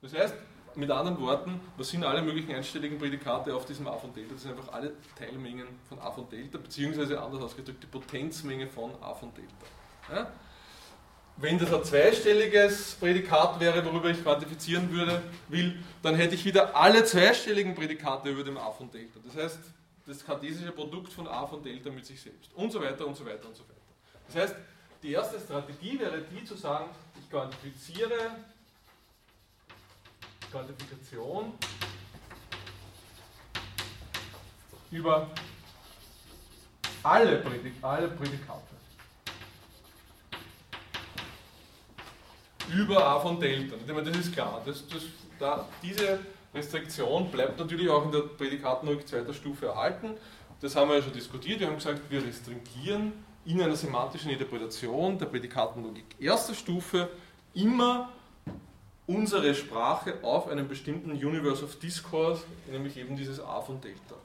Das heißt, mit anderen Worten, was sind alle möglichen einstelligen Prädikate auf diesem a von Delta? Das sind einfach alle Teilmengen von a von Delta, beziehungsweise anders ausgedrückt die Potenzmenge von a von Delta. Ja? Wenn das ein zweistelliges Prädikat wäre, worüber ich quantifizieren würde, will, dann hätte ich wieder alle zweistelligen Prädikate über dem a von Delta. Das heißt, das kartesische Produkt von a von Delta mit sich selbst und so weiter und so weiter und so weiter. Das heißt, die erste Strategie wäre die zu sagen, ich quantifiziere Quantifikation über alle, Prädik alle Prädikate. Über a von Delta. Ich meine, das ist klar. Das, das, da, diese Restriktion bleibt natürlich auch in der Prädikatenlogik zweiter Stufe erhalten. Das haben wir ja schon diskutiert. Wir haben gesagt, wir restringieren in einer semantischen Interpretation der Prädikatenlogik erster Stufe immer unsere Sprache auf einem bestimmten Universe of Discourse, nämlich eben dieses A von Delta.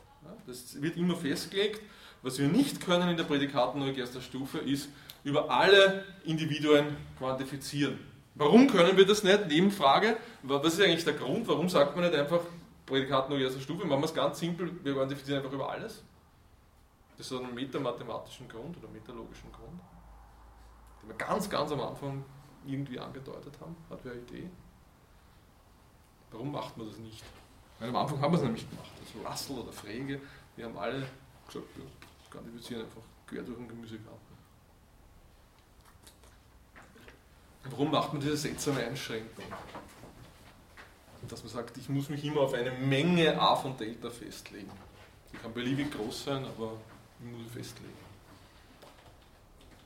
Das wird immer festgelegt. Was wir nicht können in der Prädikatenlogik erster Stufe ist über alle Individuen quantifizieren. Warum können wir das nicht? Nebenfrage, was ist eigentlich der Grund? Warum sagt man nicht einfach Prädikatenlogik erster Stufe? Machen wir es ganz simpel, wir quantifizieren einfach über alles. Das hat einen metamathematischen Grund oder metalogischen Grund, den wir ganz, ganz am Anfang irgendwie angedeutet haben. Hat wer eine Idee? Warum macht man das nicht? Weil am Anfang haben wir es nämlich gemacht. Also Russell oder Frege, die haben alle gesagt, wir quantifizieren einfach quer durch den Gemüsegarten. Warum macht man diese seltsame Einschränkung? Dass man sagt, ich muss mich immer auf eine Menge A von Delta festlegen. Die kann beliebig groß sein, aber ich muss sie festlegen.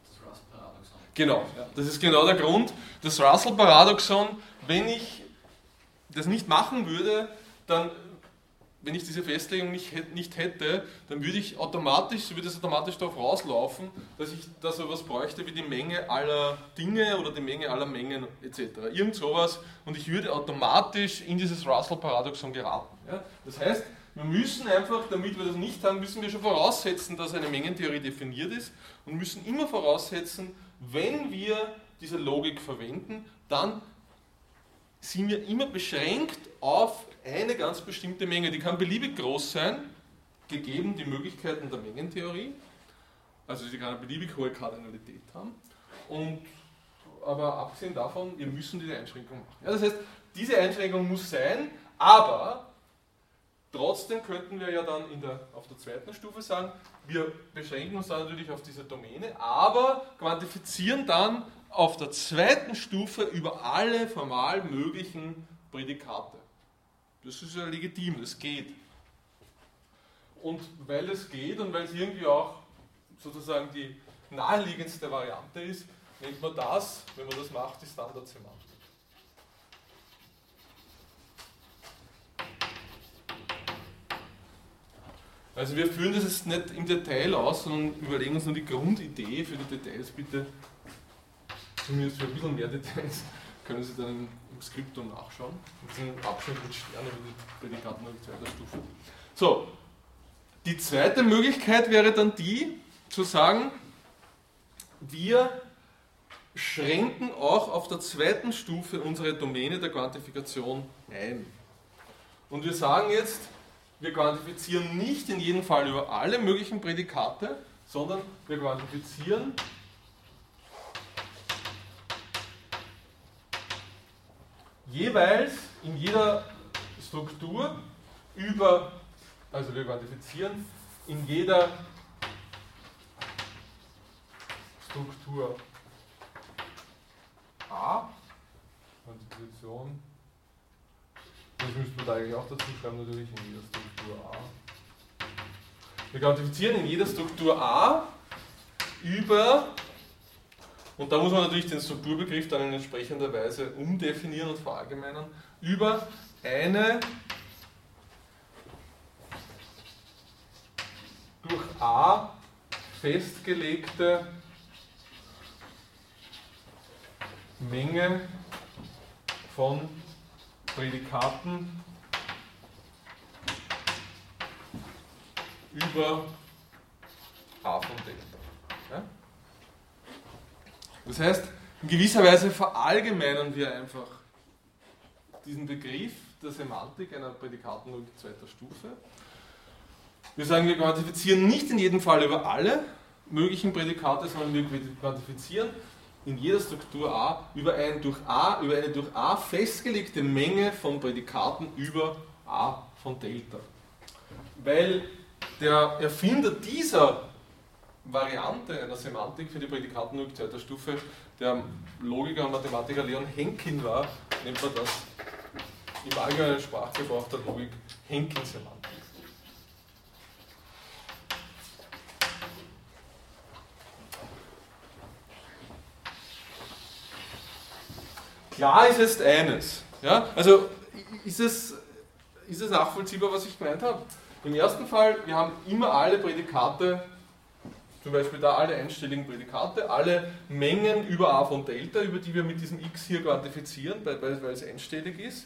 Das Russell-Paradoxon. Genau, ja. das ist genau der Grund. Das Russell-Paradoxon, wenn ich das nicht machen würde, dann, wenn ich diese Festlegung nicht, nicht hätte, dann würde ich automatisch, würde es automatisch darauf rauslaufen, dass ich da so etwas bräuchte wie die Menge aller Dinge oder die Menge aller Mengen etc. Irgend sowas und ich würde automatisch in dieses Russell-Paradoxon geraten. Ja? Das heißt, wir müssen einfach, damit wir das nicht haben, müssen wir schon voraussetzen, dass eine Mengentheorie definiert ist und müssen immer voraussetzen, wenn wir diese Logik verwenden, dann sind wir immer beschränkt auf eine ganz bestimmte Menge. Die kann beliebig groß sein, gegeben die Möglichkeiten der Mengentheorie. Also sie kann eine beliebig hohe Kardinalität haben. Und, aber abgesehen davon, wir müssen diese Einschränkung machen. Ja, das heißt, diese Einschränkung muss sein, aber trotzdem könnten wir ja dann der, auf der zweiten Stufe sagen, wir beschränken uns dann natürlich auf diese Domäne, aber quantifizieren dann auf der zweiten Stufe über alle formal möglichen Prädikate. Das ist ja legitim, das geht. Und weil es geht und weil es irgendwie auch sozusagen die naheliegendste Variante ist, nennt man das, wenn man das macht, die Standardsemantik. Also wir führen das jetzt nicht im Detail aus, sondern überlegen uns nur die Grundidee für die Details bitte zumindest für ein bisschen mehr Details, können Sie dann im Skriptum nachschauen. Das ist ein Abschnitt mit Sternen die Prädikaten auf zweiter Stufe. So, die zweite Möglichkeit wäre dann die, zu sagen, wir schränken auch auf der zweiten Stufe unsere Domäne der Quantifikation ein. Und wir sagen jetzt, wir quantifizieren nicht in jedem Fall über alle möglichen Prädikate, sondern wir quantifizieren jeweils in jeder Struktur über, also wir quantifizieren, in jeder Struktur A, Quantifikation, das müsste man da eigentlich auch dazu schreiben, natürlich in jeder Struktur A. Wir quantifizieren in jeder Struktur A über und da muss man natürlich den Strukturbegriff dann in entsprechender Weise umdefinieren und verallgemeinern über eine durch A festgelegte Menge von Prädikaten über A von Delta. Das heißt, in gewisser Weise verallgemeinern wir einfach diesen Begriff der Semantik einer Prädikatenlogik zweiter Stufe. Wir sagen, wir quantifizieren nicht in jedem Fall über alle möglichen Prädikate, sondern wir quantifizieren in jeder Struktur A über, ein durch A über eine durch A festgelegte Menge von Prädikaten über A von Delta. Weil der Erfinder dieser Variante einer Semantik für die Prädikatenlogik zweiter Stufe der Logiker und Mathematiker Leon Henkin war, nennt man das im allgemeinen Sprachgebrauch der Logik Henkin-Semantik. Klar ist jetzt eines. Ja? Also ist es, ist es nachvollziehbar, was ich gemeint habe? Im ersten Fall, wir haben immer alle Prädikate zum Beispiel da alle einstelligen Prädikate, alle Mengen über a von Delta, über die wir mit diesem x hier quantifizieren, weil, weil es einstellig ist.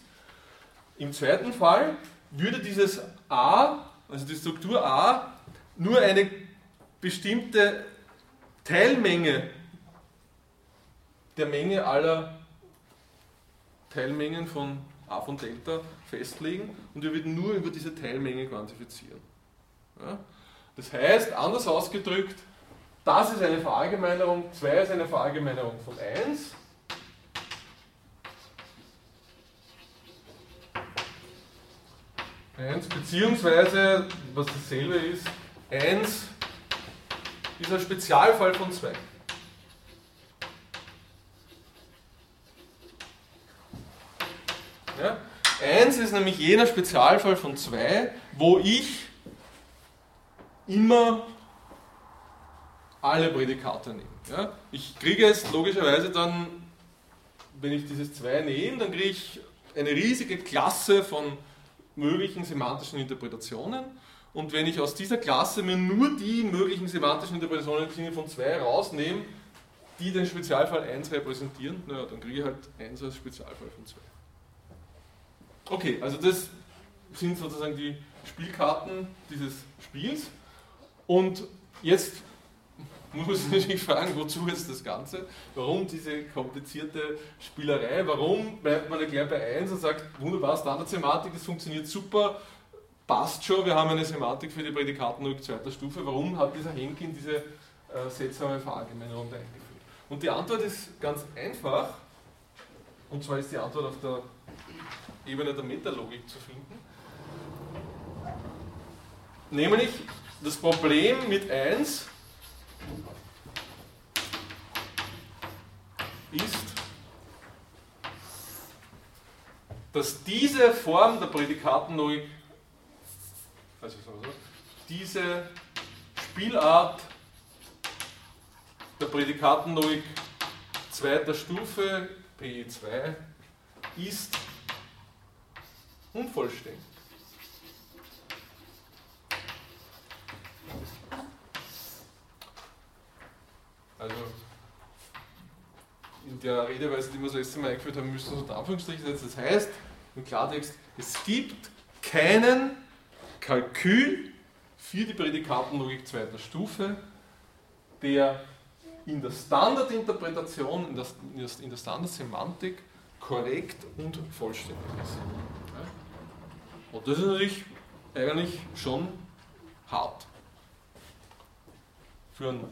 Im zweiten Fall würde dieses a, also die Struktur a, nur eine bestimmte Teilmenge der Menge aller Teilmengen von a von Delta festlegen und wir würden nur über diese Teilmenge quantifizieren. Ja? Das heißt, anders ausgedrückt, das ist eine Verallgemeinerung, 2 ist eine Verallgemeinerung von 1. Eins, beziehungsweise, was dasselbe ist, 1 ist ein Spezialfall von 2. Ja? 1 ist nämlich jener Spezialfall von 2, wo ich immer alle Prädikate nehme. Ja? Ich kriege jetzt logischerweise dann, wenn ich dieses 2 nehme, dann kriege ich eine riesige Klasse von möglichen semantischen Interpretationen. Und wenn ich aus dieser Klasse mir nur die möglichen semantischen Interpretationen im Sinne von 2 rausnehme, die den Spezialfall 1 repräsentieren, naja, dann kriege ich halt 1 als Spezialfall von 2. Okay, also das sind sozusagen die Spielkarten dieses Spiels. Und jetzt muss man sich natürlich fragen, wozu jetzt das Ganze? Warum diese komplizierte Spielerei? Warum bleibt man gleich bei 1 und sagt, wunderbar, Standardsemantik, das funktioniert super, passt schon, wir haben eine Semantik für die Prädikaten zweiter Stufe. Warum hat dieser Henkin diese äh, seltsame Verallgemeinerung eingeführt? Und die Antwort ist ganz einfach, und zwar ist die Antwort auf der Ebene der Metalogik zu finden. Nämlich das Problem mit 1 ist, dass diese Form der Prädikatenlogik, also diese Spielart der Prädikatenlogik zweiter Stufe, PE2, ist unvollständig. Also in der Redeweise, die wir so letztes Mal eingeführt haben, müssen wir unter Anführungsstriche setzen. Das heißt, im Klartext, es gibt keinen Kalkül für die Prädikatenlogik zweiter Stufe, der in der Standardinterpretation, in der, in der Standardsemantik korrekt und vollständig ist. Und das ist natürlich eigentlich schon hart für einen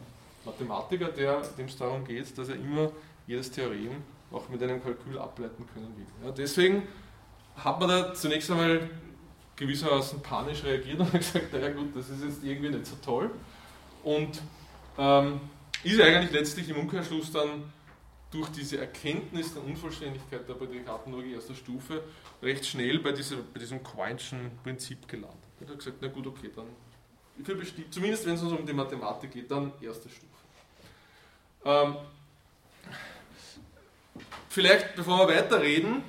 Mathematiker, der, dem es darum geht, dass er immer jedes Theorem auch mit einem Kalkül ableiten können will. Ja, deswegen hat man da zunächst einmal gewissermaßen panisch reagiert und gesagt, naja gut, das ist jetzt irgendwie nicht so toll. Und ähm, ist eigentlich letztlich im Umkehrschluss dann durch diese Erkenntnis der Unvollständigkeit der Prädikatenlogik erster Stufe recht schnell bei, dieser, bei diesem Coinschen Prinzip gelandet. Er hat gesagt, na gut, okay, dann für bestimmt, zumindest wenn es uns um die Mathematik geht, dann erste Stufe. Ähm, vielleicht, bevor wir weiterreden,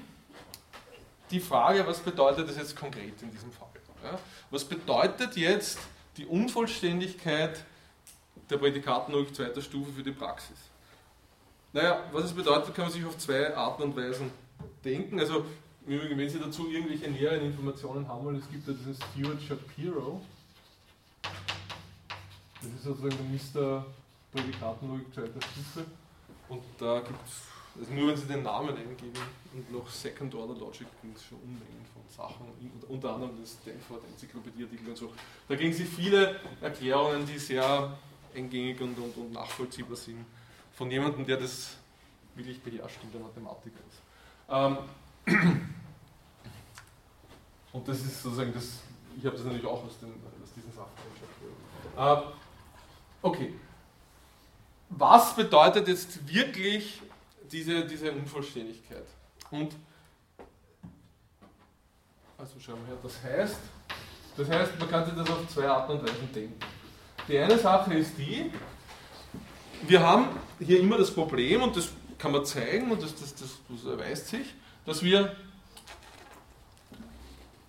die Frage, was bedeutet das jetzt konkret in diesem Fall? Ja? Was bedeutet jetzt die Unvollständigkeit der Prädikatenlogik zweiter Stufe für die Praxis? Naja, was es bedeutet, kann man sich auf zwei Arten und Weisen denken. Also, wenn Sie dazu irgendwelche näheren Informationen haben wollen, es gibt ja diesen Stuart Shapiro. Das ist sozusagen der Mr. Prädikatenlogik zweiter Stufe. Und da gibt es, also nur wenn Sie den Namen eingeben und noch Second Order Logic, gibt es schon Unmengen von Sachen, unter anderem das Stanford Enzyklopädie-Artikel und so. Da kriegen Sie viele Erklärungen, die sehr eingängig und, und, und nachvollziehbar sind von jemandem, der das wirklich beherrscht und der Mathematiker ist. Ähm, und das ist sozusagen das, ich habe das natürlich auch aus, den, aus diesen Sachen äh, Okay. Was bedeutet jetzt wirklich diese, diese Unvollständigkeit? Und also schauen wir her, das heißt, das heißt, man kann sich das auf zwei Arten und Weisen denken. Die eine Sache ist die, wir haben hier immer das Problem, und das kann man zeigen, und das, das, das, das erweist sich, dass wir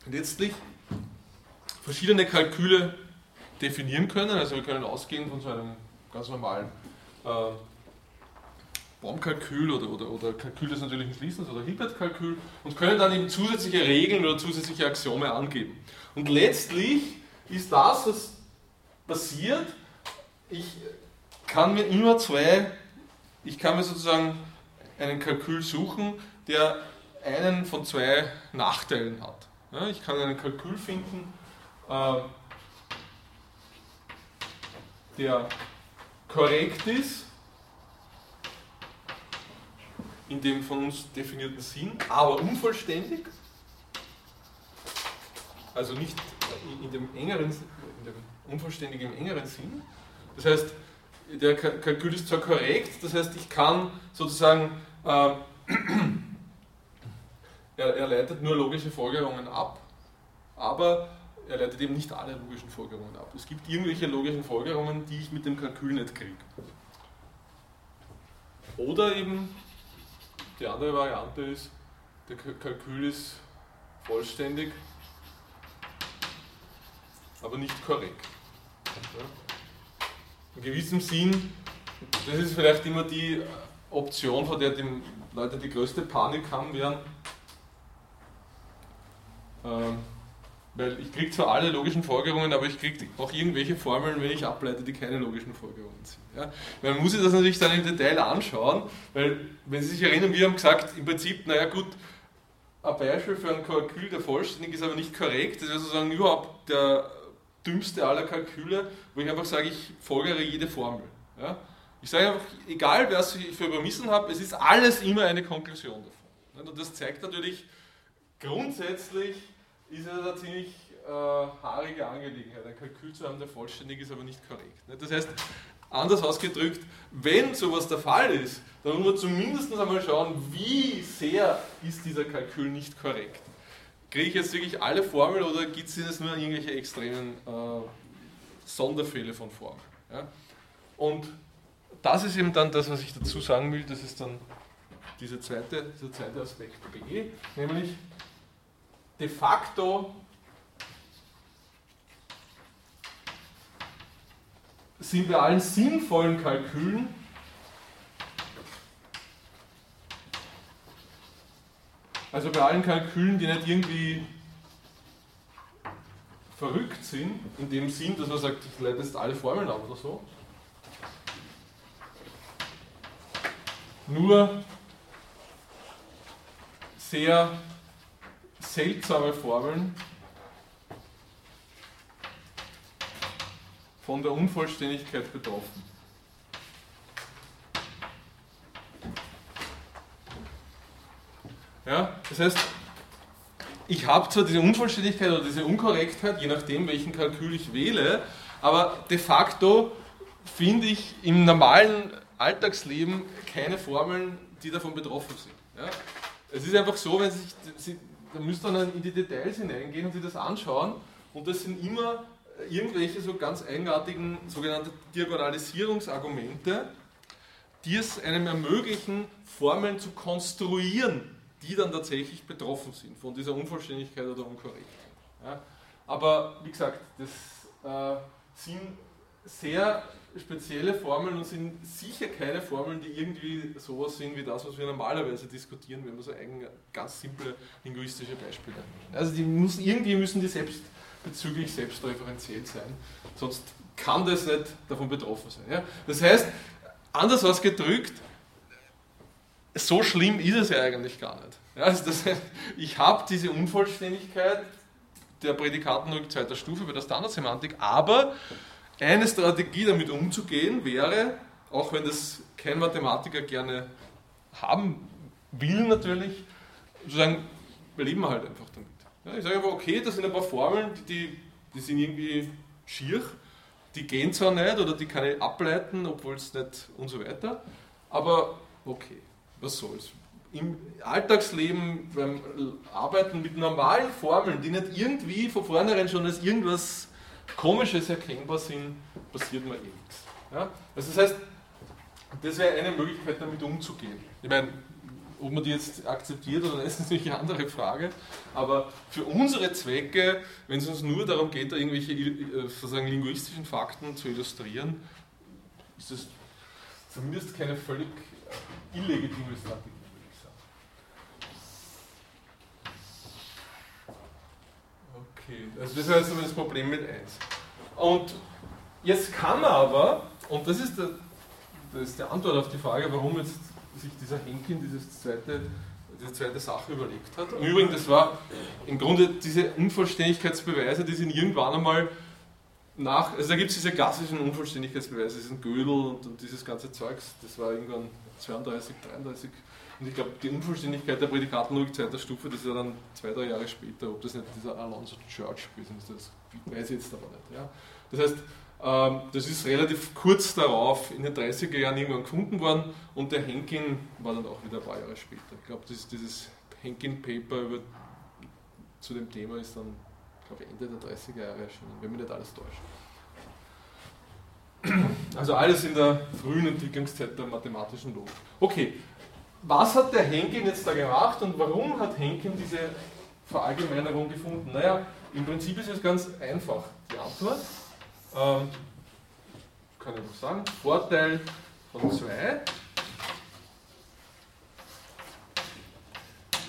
letztlich verschiedene Kalküle definieren können. Also wir können ausgehen von so einem ganz normalen äh, Baumkalkül oder, oder, oder Kalkül des natürlichen Schließens oder Hilbert-Kalkül und können dann eben zusätzliche Regeln oder zusätzliche Axiome angeben. Und letztlich ist das, was passiert, ich kann mir immer zwei, ich kann mir sozusagen einen Kalkül suchen, der einen von zwei Nachteilen hat. Ja, ich kann einen Kalkül finden, äh, der korrekt ist, in dem von uns definierten Sinn, aber unvollständig, also nicht in dem engeren, in dem unvollständigen engeren Sinn. Das heißt, der Kalkül ist zwar korrekt, das heißt, ich kann sozusagen, äh, er, er leitet nur logische Folgerungen ab, aber er leitet eben nicht alle logischen Folgerungen ab. Es gibt irgendwelche logischen Folgerungen, die ich mit dem Kalkül nicht kriege. Oder eben die andere Variante ist, der Kalkül ist vollständig, aber nicht korrekt. In gewissem Sinn, das ist vielleicht immer die Option, vor der die Leute die größte Panik haben werden. Ähm, weil ich kriege zwar alle logischen Folgerungen, aber ich kriege auch irgendwelche Formeln, wenn ich ableite, die keine logischen Folgerungen sind. Ja? Man muss sich das natürlich dann im Detail anschauen, weil, wenn Sie sich erinnern, wir haben gesagt, im Prinzip, naja gut, ein Beispiel für ein Kalkül, der vollständig ist, aber nicht korrekt, das ist sozusagen überhaupt der dümmste aller Kalküle, wo ich einfach sage, ich folgere jede Formel. Ja? Ich sage einfach, egal was ich für übermissen habe, es ist alles immer eine Konklusion davon. Und das zeigt natürlich grundsätzlich, ist es eine ziemlich äh, haarige Angelegenheit, ein Kalkül zu haben, der vollständig ist, aber nicht korrekt. Ne? Das heißt, anders ausgedrückt, wenn sowas der Fall ist, dann muss man zumindest einmal schauen, wie sehr ist dieser Kalkül nicht korrekt. Kriege ich jetzt wirklich alle Formeln oder gibt es jetzt nur irgendwelche extremen äh, Sonderfälle von Formeln? Ja? Und das ist eben dann das, was ich dazu sagen will, das ist dann diese zweite, dieser zweite Aspekt B, nämlich de facto sind bei allen sinnvollen Kalkülen also bei allen Kalkülen, die nicht irgendwie verrückt sind, in dem Sinn, dass man sagt, ich leite jetzt alle Formeln ab oder so, nur sehr seltsame Formeln von der Unvollständigkeit betroffen. Ja, das heißt, ich habe zwar diese Unvollständigkeit oder diese Unkorrektheit, je nachdem, welchen Kalkül ich wähle, aber de facto finde ich im normalen Alltagsleben keine Formeln, die davon betroffen sind. Ja? Es ist einfach so, wenn Sie sich, da müsst ihr dann in die Details hineingehen und sich das anschauen. Und das sind immer irgendwelche so ganz eigenartigen sogenannte Diagonalisierungsargumente, die es einem ermöglichen, Formeln zu konstruieren, die dann tatsächlich betroffen sind von dieser Unvollständigkeit oder Unkorrektheit. Ja, aber wie gesagt, das äh, sind sehr spezielle Formeln und sind sicher keine Formeln, die irgendwie sowas sind wie das, was wir normalerweise diskutieren, wenn wir so eigen, ganz simple linguistische Beispiele haben. Also die müssen, irgendwie müssen die selbst bezüglich selbstreferenziell sein, sonst kann das nicht davon betroffen sein. Ja? Das heißt, anders ausgedrückt, so schlimm ist es ja eigentlich gar nicht. Ja, also das ich habe diese Unvollständigkeit der Prädikatenrück zweiter Stufe bei der Standardsemantik, aber eine Strategie damit umzugehen wäre, auch wenn das kein Mathematiker gerne haben will natürlich, sozusagen, wir leben halt einfach damit. Ja, ich sage einfach, okay, das sind ein paar Formeln, die, die sind irgendwie schier, die gehen zwar nicht oder die kann ich ableiten, obwohl es nicht und so weiter, aber okay, was soll's. Im Alltagsleben, beim Arbeiten mit normalen Formeln, die nicht irgendwie von vornherein schon als irgendwas Komisches erkennbar sind, passiert mir eh nichts. Ja? Also das heißt, das wäre eine Möglichkeit, damit umzugehen. Ich meine, ob man die jetzt akzeptiert oder nicht, ist natürlich eine andere Frage. Aber für unsere Zwecke, wenn es uns nur darum geht, da irgendwelche äh, sozusagen linguistischen Fakten zu illustrieren, ist es zumindest keine völlig illegitime Strategie, würde ich sagen. Okay, also das heißt das Problem mit 1. Und jetzt kann man aber, und das ist, der, das ist die Antwort auf die Frage, warum jetzt sich dieser Henkin dieses zweite, diese zweite Sache überlegt hat. Und übrigens, das war im Grunde diese Unvollständigkeitsbeweise, die sind irgendwann einmal nach, also da gibt es diese klassischen Unvollständigkeitsbeweise, diesen Gödel und, und, dieses ganze Zeugs, das war irgendwann 32, 33. Und ich glaube, die Unvollständigkeit der Prädikatenlogik zweiter Stufe, das ist ja dann zwei, drei Jahre später, ob das nicht dieser Alonso Church gewesen ist, das weiß ich jetzt aber nicht. Ja. Das heißt, ähm, das ist relativ kurz darauf, in den 30er Jahren irgendwann gefunden worden und der Henkin war dann auch wieder ein paar Jahre später. Ich glaube, dieses Henkin-Paper zu dem Thema ist dann glaube Ende der 30er Jahre erschienen, wenn mich nicht alles täuscht. Also alles in der frühen Entwicklungszeit der mathematischen Logik. Okay, was hat der Henkin jetzt da gemacht und warum hat Henkin diese Verallgemeinerung gefunden? Naja, im Prinzip ist es ganz einfach. Die Antwort ähm, kann ich noch sagen, Vorteil von 2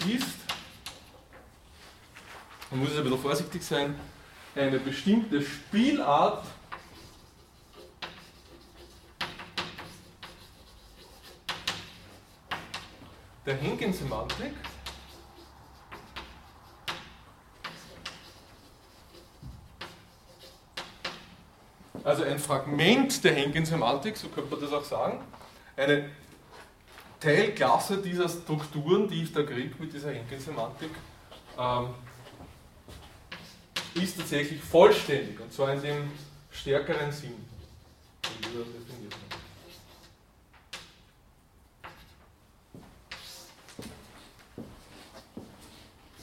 ist, man muss ein bisschen vorsichtig sein, eine bestimmte Spielart der Henkin-Semantik also ein Fragment der Henkin-Semantik, so könnte man das auch sagen, eine Teilklasse dieser Strukturen, die ich da kriege mit dieser Henkin-Semantik, ähm, ist tatsächlich vollständig, und zwar in dem stärkeren Sinn, den wir definiert haben.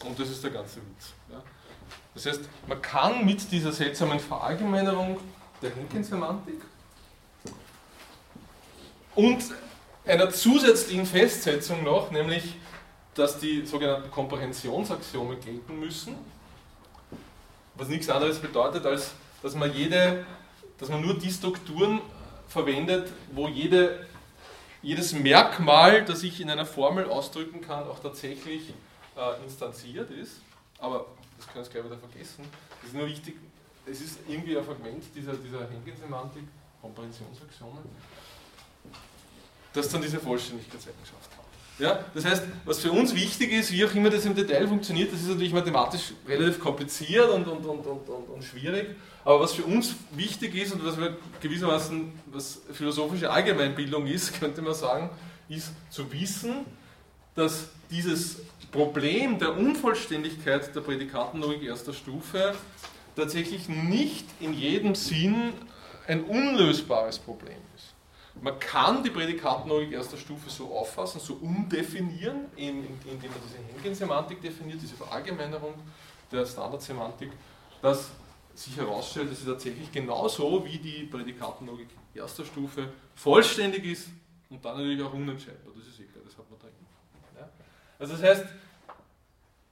Und das ist der ganze Witz. Ja. Das heißt, man kann mit dieser seltsamen Verallgemeinerung der Henkin-Semantik und einer zusätzlichen Festsetzung noch, nämlich, dass die sogenannten Komprehensionsaxiome gelten müssen, was nichts anderes bedeutet, als dass man jede, dass man nur die Strukturen verwendet, wo jede, jedes Merkmal, das ich in einer Formel ausdrücken kann, auch tatsächlich äh, instanziert ist. Aber das können Sie gleich wieder vergessen. Es ist nur wichtig, es ist irgendwie ein Fragment dieser, dieser Henkel-Semantik, Komprehensionsaxiome, das dann diese Vollständigkeitseigenschaft hat. Ja, das heißt, was für uns wichtig ist, wie auch immer das im Detail funktioniert, das ist natürlich mathematisch relativ kompliziert und, und, und, und, und schwierig, aber was für uns wichtig ist und was wir gewissermaßen was philosophische Allgemeinbildung ist, könnte man sagen, ist zu wissen, dass dieses Problem der Unvollständigkeit der Prädikatenlogik erster Stufe tatsächlich nicht in jedem Sinn ein unlösbares Problem ist. Man kann die Prädikatenlogik erster Stufe so auffassen, so umdefinieren, indem man diese Hengen-Semantik definiert, diese Verallgemeinerung der Standardsemantik, dass sich herausstellt, dass sie tatsächlich genauso wie die Prädikatenlogik erster Stufe vollständig ist und dann natürlich auch unentscheidbar. Das ist eh klar, das hat man drin. Ja? Also das heißt,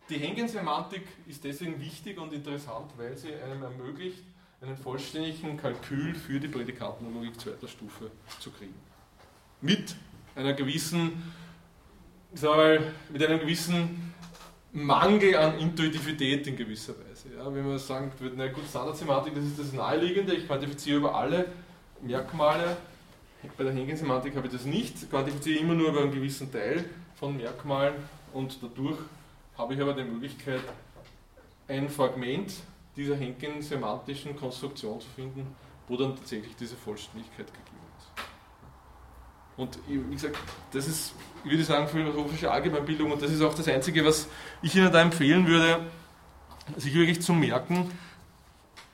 die Hengen-Semantik ist deswegen wichtig und interessant, weil sie einem ermöglicht, einen vollständigen Kalkül für die Prädikatenlogik zweiter Stufe zu kriegen. Mit einer gewissen, ich sag mal, mit einem gewissen Mangel an Intuitivität in gewisser Weise. Ja, wenn man würde, na gut, Standardsemantik, das ist das Naheliegende, ich quantifiziere über alle Merkmale. Bei der Hengen-Semantik habe ich das nicht, ich quantifiziere immer nur über einen gewissen Teil von Merkmalen und dadurch habe ich aber die Möglichkeit, ein Fragment dieser Henken-semantischen Konstruktion zu finden, wo dann tatsächlich diese Vollständigkeit gegeben ist. Und wie gesagt, das ist, ich würde sagen, philosophische Allgemeinbildung und das ist auch das Einzige, was ich Ihnen da empfehlen würde, sich wirklich zu merken,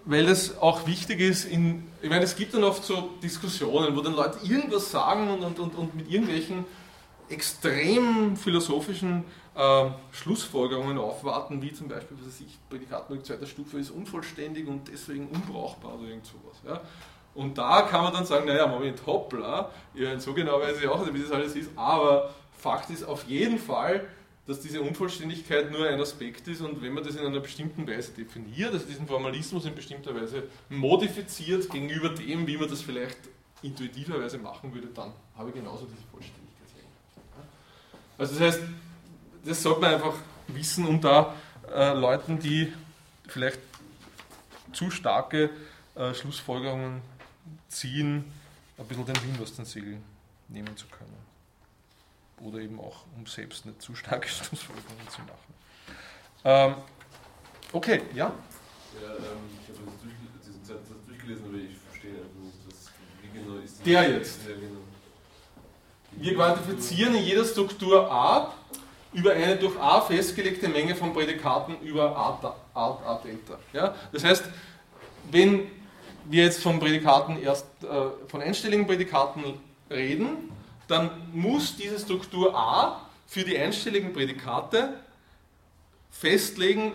weil das auch wichtig ist, in, ich meine, es gibt dann oft so Diskussionen, wo dann Leute irgendwas sagen und, und, und, und mit irgendwelchen extrem philosophischen äh, Schlussfolgerungen aufwarten, wie zum Beispiel, was ich, Prädikatenlogik zweiter Stufe ist unvollständig und deswegen unbrauchbar oder irgend sowas. Ja. Und da kann man dann sagen, naja, Moment, hoppla, ja, so genau weiß ich auch nicht, wie das alles ist, aber Fakt ist auf jeden Fall, dass diese Unvollständigkeit nur ein Aspekt ist und wenn man das in einer bestimmten Weise definiert, also diesen Formalismus in bestimmter Weise modifiziert gegenüber dem, wie man das vielleicht intuitiverweise machen würde, dann habe ich genauso diese Vollständigkeit. Also das heißt, das sollte man einfach wissen, um da äh, Leuten, die vielleicht zu starke äh, Schlussfolgerungen ziehen, ein bisschen den Wind aus den Segeln nehmen zu können. Oder eben auch, um selbst nicht zu starke Schlussfolgerungen zu machen. Ähm, okay, ja? Ja, ähm, ich habe diesen Satz durchgelesen, aber ich verstehe einfach nicht, was, wie genau ist das? Der jetzt. Ja, genau. Wir quantifizieren in jeder Struktur A über eine durch A festgelegte Menge von Prädikaten über A, A, A Delta. Ja? Das heißt, wenn wir jetzt von Prädikaten erst äh, von einstelligen Prädikaten reden, dann muss diese Struktur A für die einstelligen Prädikate festlegen,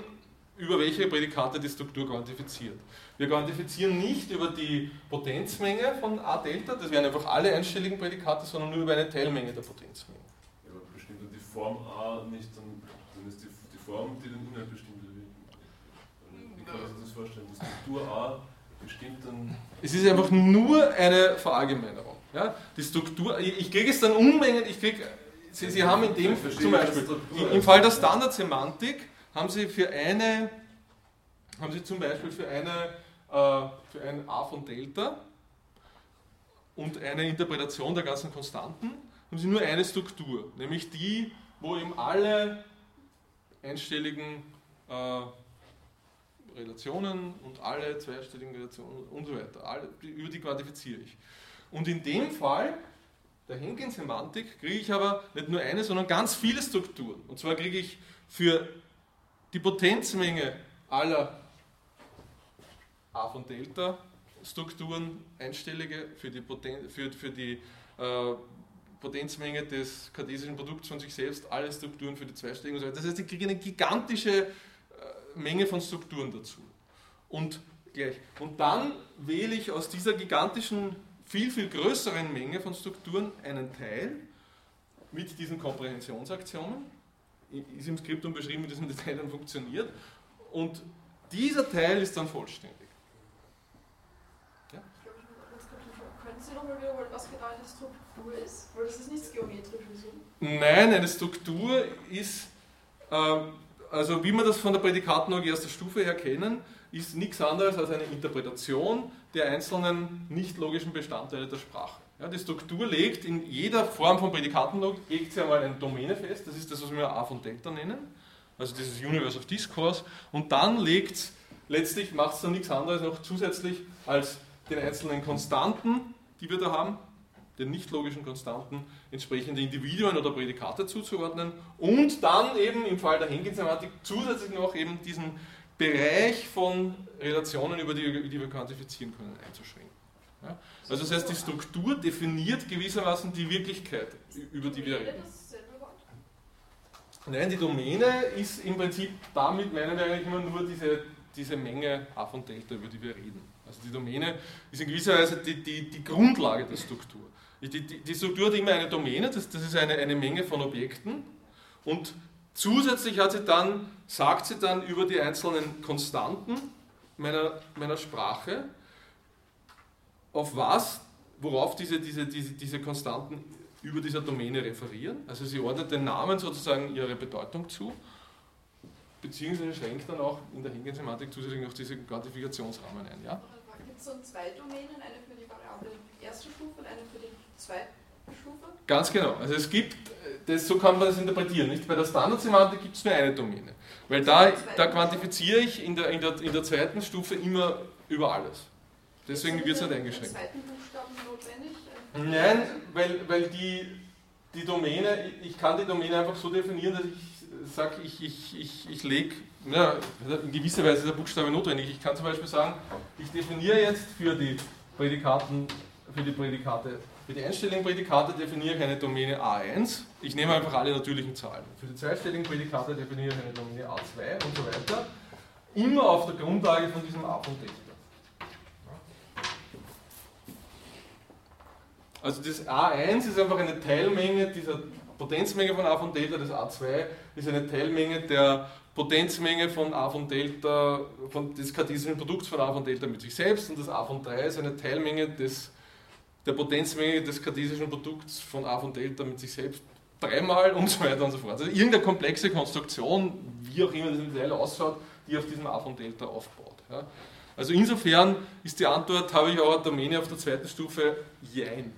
über welche Prädikate die Struktur quantifiziert. Wir quantifizieren nicht über die Potenzmenge von A Delta, das wären einfach alle einstelligen Prädikate, sondern nur über eine Teilmenge der Potenzmenge. Ja, aber bestimmt die Form A nicht, dann, dann ist die, die Form, die den Inhalt bestimmt. Wie kann man sich das vorstellen? Die Struktur A bestimmt dann. Es ist einfach nur eine Verallgemeinerung. Ja? Die Struktur, ich, kriege es dann Unmengen, ich kriege, Sie, Sie haben in dem, zum Beispiel, im Fall der Standardsemantik haben Sie für eine, haben Sie zum Beispiel für eine, für ein A von Delta und eine Interpretation der ganzen Konstanten, haben Sie nur eine Struktur, nämlich die, wo eben alle einstelligen äh, Relationen und alle zweistelligen Relationen und so weiter, alle, über die quantifiziere ich. Und in dem Fall der Hengen-Semantik kriege ich aber nicht nur eine, sondern ganz viele Strukturen. Und zwar kriege ich für die Potenzmenge aller A von Delta Strukturen einstellige für die, Poten für, für die äh, Potenzmenge des kartesischen Produkts von sich selbst, alle Strukturen für die zweistelligen und so weiter. Das heißt, ich kriege eine gigantische äh, Menge von Strukturen dazu. Und, gleich. und dann wähle ich aus dieser gigantischen viel, viel größeren Menge von Strukturen einen Teil mit diesen Komprehensonsaktionen. Ist im Skriptum beschrieben, wie das im Detail dann funktioniert. Und dieser Teil ist dann vollständig. Ja? Können Sie nochmal wiederholen, was genau eine Struktur ist? Weil das ist nichts Geometrisches. Nein, eine Struktur ist, äh, also wie wir das von der Prädikatenlogik erster Stufe her kennen, ist nichts anderes als eine Interpretation der einzelnen nicht logischen Bestandteile der Sprache. Ja, die Struktur legt in jeder Form von Prädikatenlogik legt sie einmal eine Domäne fest, das ist das, was wir A von Delta nennen, also dieses Universe of Discourse, und dann legt letztlich macht es dann nichts anderes noch zusätzlich als den einzelnen Konstanten, die wir da haben, den nicht logischen Konstanten entsprechende Individuen oder Prädikate zuzuordnen und dann eben im Fall der Henkin-Semantik zusätzlich noch eben diesen Bereich von Relationen, über die, die wir quantifizieren können, einzuschränken. Ja? Also das heißt, die Struktur definiert gewissermaßen die Wirklichkeit, über die wir reden. Nein, die Domäne ist im Prinzip, damit meinen wir eigentlich immer nur diese, diese Menge A von Delta, über die wir reden. Also die Domäne ist in gewisser Weise die, die, die Grundlage der Struktur. Die, die, die, Struktur hat immer eine Domäne, das, das ist eine, eine Menge von Objekten und Zusätzlich hat sie dann, sagt sie dann über die einzelnen Konstanten meiner, meiner Sprache, auf was, worauf diese, diese, diese, diese Konstanten über dieser Domäne referieren. Also sie ordnet den Namen sozusagen ihre Bedeutung zu, beziehungsweise schränkt dann auch in der Hängen-Semantik zusätzlich noch diese Quantifikationsrahmen ein. Ja? Gibt es so zwei Domänen, eine für die Variable erste Stufe und eine für die zweite Stufe? Ganz genau. Also es gibt das, so kann man das interpretieren. Nicht? Bei der Standardsemantik gibt es nur eine Domäne. Weil da, da quantifiziere ich in der, in, der, in der zweiten Stufe immer über alles. Deswegen wird es nicht eingeschränkt. Nein, weil, weil die, die Domäne, ich kann die Domäne einfach so definieren, dass ich sage, ich, ich, ich, ich lege, ja, in gewisser Weise ist der Buchstabe notwendig. Ich kann zum Beispiel sagen, ich definiere jetzt für die Prädikaten, für die Prädikate für die einstelligen Prädikate definiere ich eine Domäne A1. Ich nehme einfach alle natürlichen Zahlen. Für die zweistelligen Prädikate definiere ich eine Domäne A2 und so weiter. Immer auf der Grundlage von diesem A von Delta. Also das A1 ist einfach eine Teilmenge dieser Potenzmenge von A von Delta, das A2 ist eine Teilmenge der Potenzmenge von A von Delta, von des kartesischen Produkts von A von Delta mit sich selbst und das A von 3 ist eine Teilmenge des der Potenzmenge des kartesischen Produkts von a von Delta mit sich selbst dreimal und so weiter und so fort. Also irgendeine komplexe Konstruktion, wie auch immer das im Detail ausschaut, die auf diesem a von Delta aufbaut. Ja. Also insofern ist die Antwort, habe ich auch Domäne auf der zweiten Stufe, jein.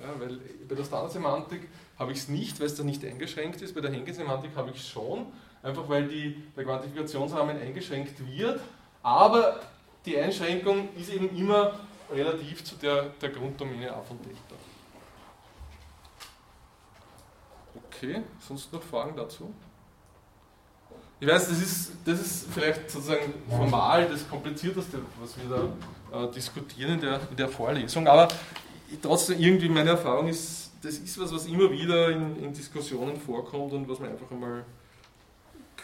Ja, weil bei der Standardsemantik habe ich es nicht, weil es da nicht eingeschränkt ist, bei der Henkel-Semantik habe ich es schon, einfach weil die, der Quantifikationsrahmen eingeschränkt wird, aber die Einschränkung ist eben immer relativ zu der, der Grunddomäne A von Delta. Okay, sonst noch Fragen dazu? Ich weiß, das ist, das ist vielleicht sozusagen formal das Komplizierteste, was wir da äh, diskutieren in der, in der Vorlesung, aber trotzdem irgendwie meine Erfahrung ist, das ist was, was immer wieder in, in Diskussionen vorkommt und was man einfach einmal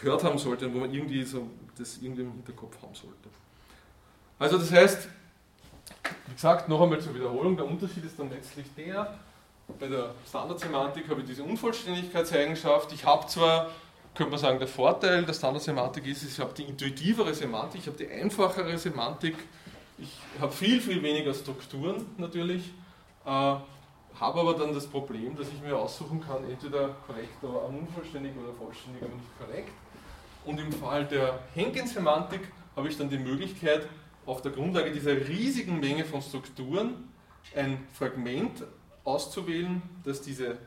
gehört haben sollte und wo man irgendwie so das irgendwie im Hinterkopf haben sollte. Also das heißt, wie gesagt, noch einmal zur Wiederholung, der Unterschied ist dann letztlich der, bei der Standardsemantik habe ich diese Unvollständigkeitseigenschaft. Ich habe zwar, könnte man sagen, der Vorteil der Standardsemantik ist, ich habe die intuitivere Semantik, ich habe die einfachere Semantik, ich habe viel, viel weniger Strukturen natürlich, äh, habe aber dann das Problem, dass ich mir aussuchen kann, entweder korrekt, aber unvollständig oder vollständig, aber nicht korrekt. Und im Fall der Henken-Semantik habe ich dann die Möglichkeit, auf der Grundlage dieser riesigen Menge von Strukturen ein Fragment auszuwählen, das diese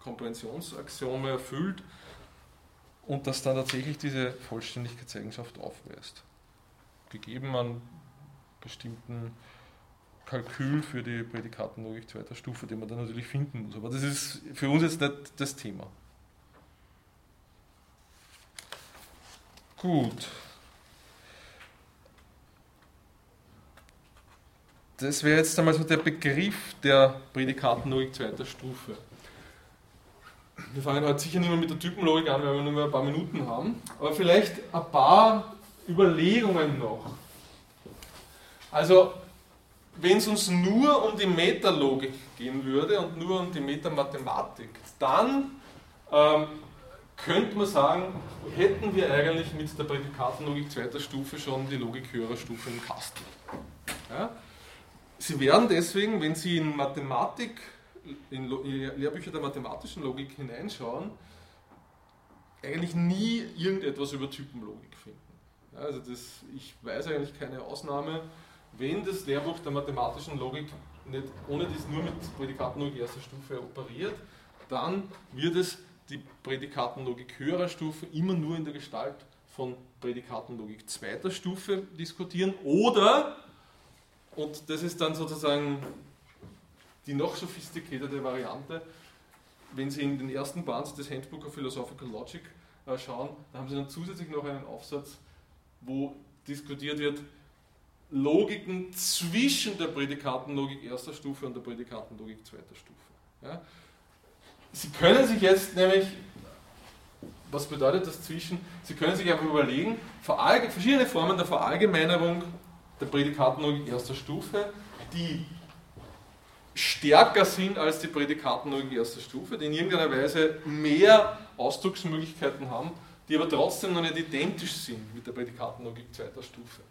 Komprehensionsaxiome erfüllt und das dann tatsächlich diese Vollständigkeitseigenschaft aufweist. Gegeben an bestimmten Kalkül für die Prädikatenlogik zweiter Stufe, den man dann natürlich finden muss. Aber das ist für uns jetzt nicht das Thema. Gut. Das wäre jetzt einmal so der Begriff der Prädikatenlogik zweiter Stufe. Wir fangen heute sicher nicht mehr mit der Typenlogik an, weil wir nur mehr ein paar Minuten haben. Aber vielleicht ein paar Überlegungen noch. Also, wenn es uns nur um die Metalogik gehen würde und nur um die Metamathematik, dann ähm, könnte man sagen, hätten wir eigentlich mit der Prädikatenlogik zweiter Stufe schon die Logik höherer Stufe im Kasten. Ja? Sie werden deswegen, wenn Sie in Mathematik, in Lehrbücher der mathematischen Logik hineinschauen, eigentlich nie irgendetwas über Typenlogik finden. Also das, ich weiß eigentlich keine Ausnahme, wenn das Lehrbuch der mathematischen Logik nicht, ohne das nur mit Prädikatenlogik erster Stufe operiert, dann wird es die Prädikatenlogik höherer Stufe immer nur in der Gestalt von Prädikatenlogik zweiter Stufe diskutieren oder und das ist dann sozusagen die noch sophisticated Variante. Wenn Sie in den ersten Band des Handbook of Philosophical Logic äh, schauen, da haben Sie dann zusätzlich noch einen Aufsatz, wo diskutiert wird, Logiken zwischen der Prädikatenlogik erster Stufe und der Prädikatenlogik zweiter Stufe. Ja? Sie können sich jetzt nämlich, was bedeutet das zwischen? Sie können sich einfach überlegen, verschiedene Formen der Verallgemeinerung der Prädikatenlogik erster Stufe, die stärker sind als die Prädikatenlogik erster Stufe, die in irgendeiner Weise mehr Ausdrucksmöglichkeiten haben, die aber trotzdem noch nicht identisch sind mit der Prädikatenlogik zweiter Stufe.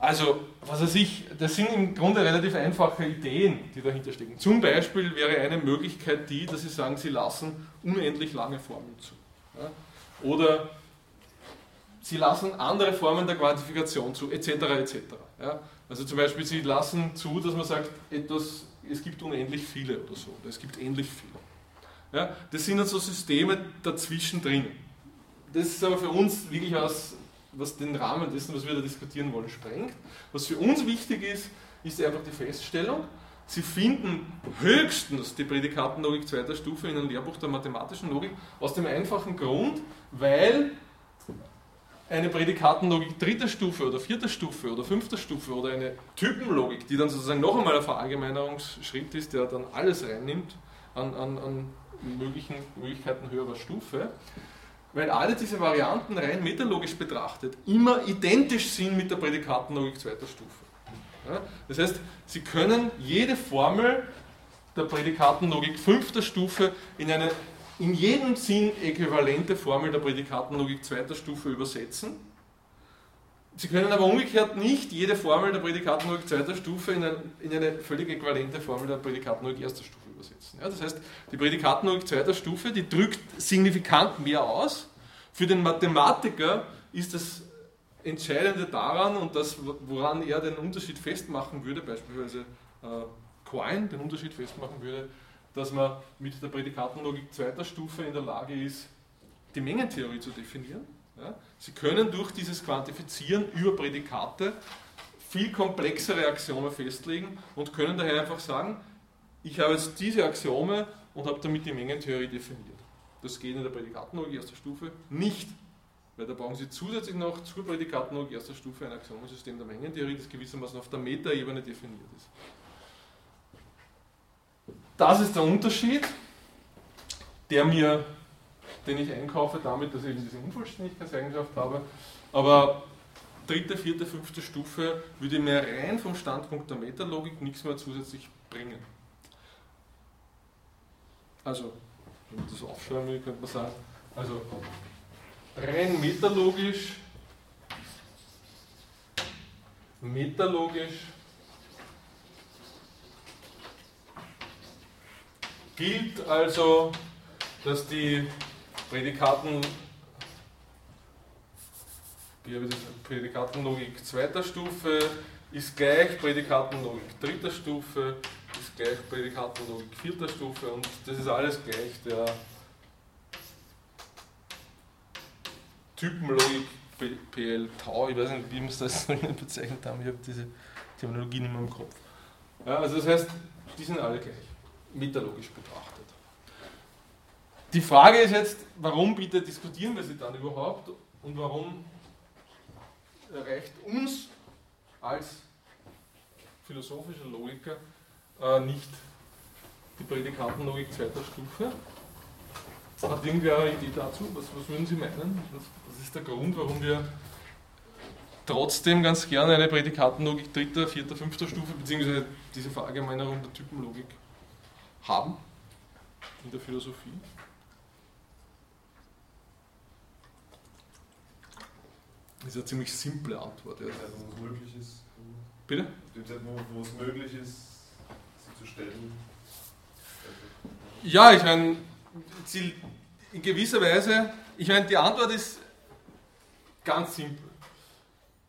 Also, was weiß ich, das sind im Grunde relativ einfache Ideen, die dahinter stecken. Zum Beispiel wäre eine Möglichkeit die, dass Sie sagen, Sie lassen unendlich lange Formeln zu. Ja? Oder Sie lassen andere Formen der Quantifikation zu, etc. etc. Ja? Also zum Beispiel, Sie lassen zu, dass man sagt, etwas, es gibt unendlich viele oder so, oder es gibt ähnlich viele. Ja? Das sind dann so Systeme dazwischen drin. Das ist aber für uns wirklich was, was den Rahmen dessen, was wir da diskutieren wollen, sprengt. Was für uns wichtig ist, ist einfach die Feststellung, Sie finden höchstens die Prädikatenlogik zweiter Stufe in einem Lehrbuch der mathematischen Logik aus dem einfachen Grund, weil eine Prädikatenlogik dritter Stufe oder vierter Stufe oder fünfter Stufe oder eine Typenlogik, die dann sozusagen noch einmal ein Verallgemeinerungsschritt ist, der dann alles reinnimmt an, an, an möglichen Möglichkeiten höherer Stufe, weil alle diese Varianten rein metalogisch betrachtet immer identisch sind mit der Prädikatenlogik zweiter Stufe. Das heißt, Sie können jede Formel der Prädikatenlogik fünfter Stufe in eine in jedem Sinn äquivalente Formel der Prädikatenlogik zweiter Stufe übersetzen, Sie können aber umgekehrt nicht jede Formel der Prädikatenlogik zweiter Stufe in eine, in eine völlig äquivalente Formel der Prädikatenlogik erster Stufe. Ja, das heißt, die Prädikatenlogik zweiter Stufe, die drückt signifikant mehr aus. Für den Mathematiker ist das Entscheidende daran und das, woran er den Unterschied festmachen würde, beispielsweise äh, Quine den Unterschied festmachen würde, dass man mit der Prädikatenlogik zweiter Stufe in der Lage ist, die Mengentheorie zu definieren ja? Sie können durch dieses Quantifizieren über Prädikate viel komplexere Axiome festlegen und können daher einfach sagen, ich habe jetzt diese Axiome und habe damit die Mengentheorie definiert. Das geht in der Prädikatenlogik erster Stufe nicht, weil da brauchen Sie zusätzlich noch zur Prädikatenlogik erster Stufe ein Axiomensystem der Mengentheorie, das gewissermaßen auf der Metaebene definiert ist. Das ist der Unterschied, der mir den ich einkaufe, damit, dass ich eben diese Unvollständigkeitseigenschaft habe. Aber dritte, vierte, fünfte Stufe würde mir rein vom Standpunkt der Metalogik nichts mehr zusätzlich bringen. Also, das aufschreiben will, könnte man sagen, also rein metalogisch, metalogisch gilt also, dass die Prädikaten, Prädikatenlogik zweiter Stufe ist gleich Prädikatenlogik dritter Stufe, gleich Prädikatenlogik vierter Stufe und das ist alles gleich der Typenlogik PL Tau, ich weiß nicht, wie wir es das bezeichnet haben, ich habe diese Terminologie nicht mehr im Kopf. Ja, also das heißt, die sind alle gleich, metalogisch betrachtet. Die Frage ist jetzt, warum bitte diskutieren wir sie dann überhaupt und warum erreicht uns als philosophischer Logiker äh, nicht die Prädikatenlogik zweiter Stufe? Hat irgendwer eine Idee dazu? Was, was würden Sie meinen? Was, was ist der Grund, warum wir trotzdem ganz gerne eine Prädikatenlogik dritter, vierter, fünfter Stufe, beziehungsweise diese Verallgemeinerung der Typenlogik haben in der Philosophie? Das ist eine ziemlich simple Antwort. Ja. Also, wo es möglich ist. Bitte? Wo es möglich ist, sie zu stellen. Ja, ich meine, in gewisser Weise, ich meine, die Antwort ist ganz simpel.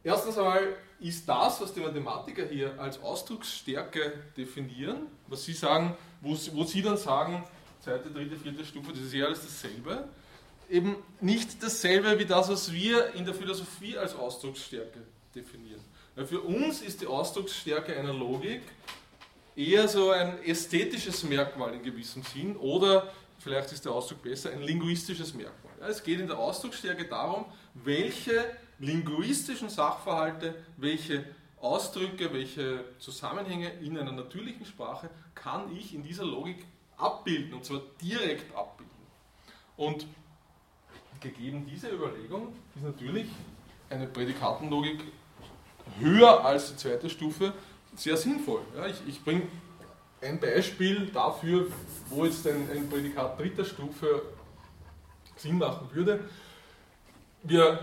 Erstens einmal ist das, was die Mathematiker hier als Ausdrucksstärke definieren, was sie sagen, wo, wo sie dann sagen, zweite, dritte, vierte Stufe, das ist ja alles dasselbe eben nicht dasselbe wie das, was wir in der Philosophie als Ausdrucksstärke definieren. Weil für uns ist die Ausdrucksstärke einer Logik eher so ein ästhetisches Merkmal in gewissem Sinn oder vielleicht ist der Ausdruck besser, ein linguistisches Merkmal. Ja, es geht in der Ausdrucksstärke darum, welche linguistischen Sachverhalte, welche Ausdrücke, welche Zusammenhänge in einer natürlichen Sprache kann ich in dieser Logik abbilden und zwar direkt abbilden. Und gegeben diese Überlegung ist natürlich eine Prädikatenlogik höher als die zweite Stufe sehr sinnvoll. Ja, ich, ich bringe ein Beispiel dafür, wo jetzt ein, ein Prädikat dritter Stufe Sinn machen würde. Wir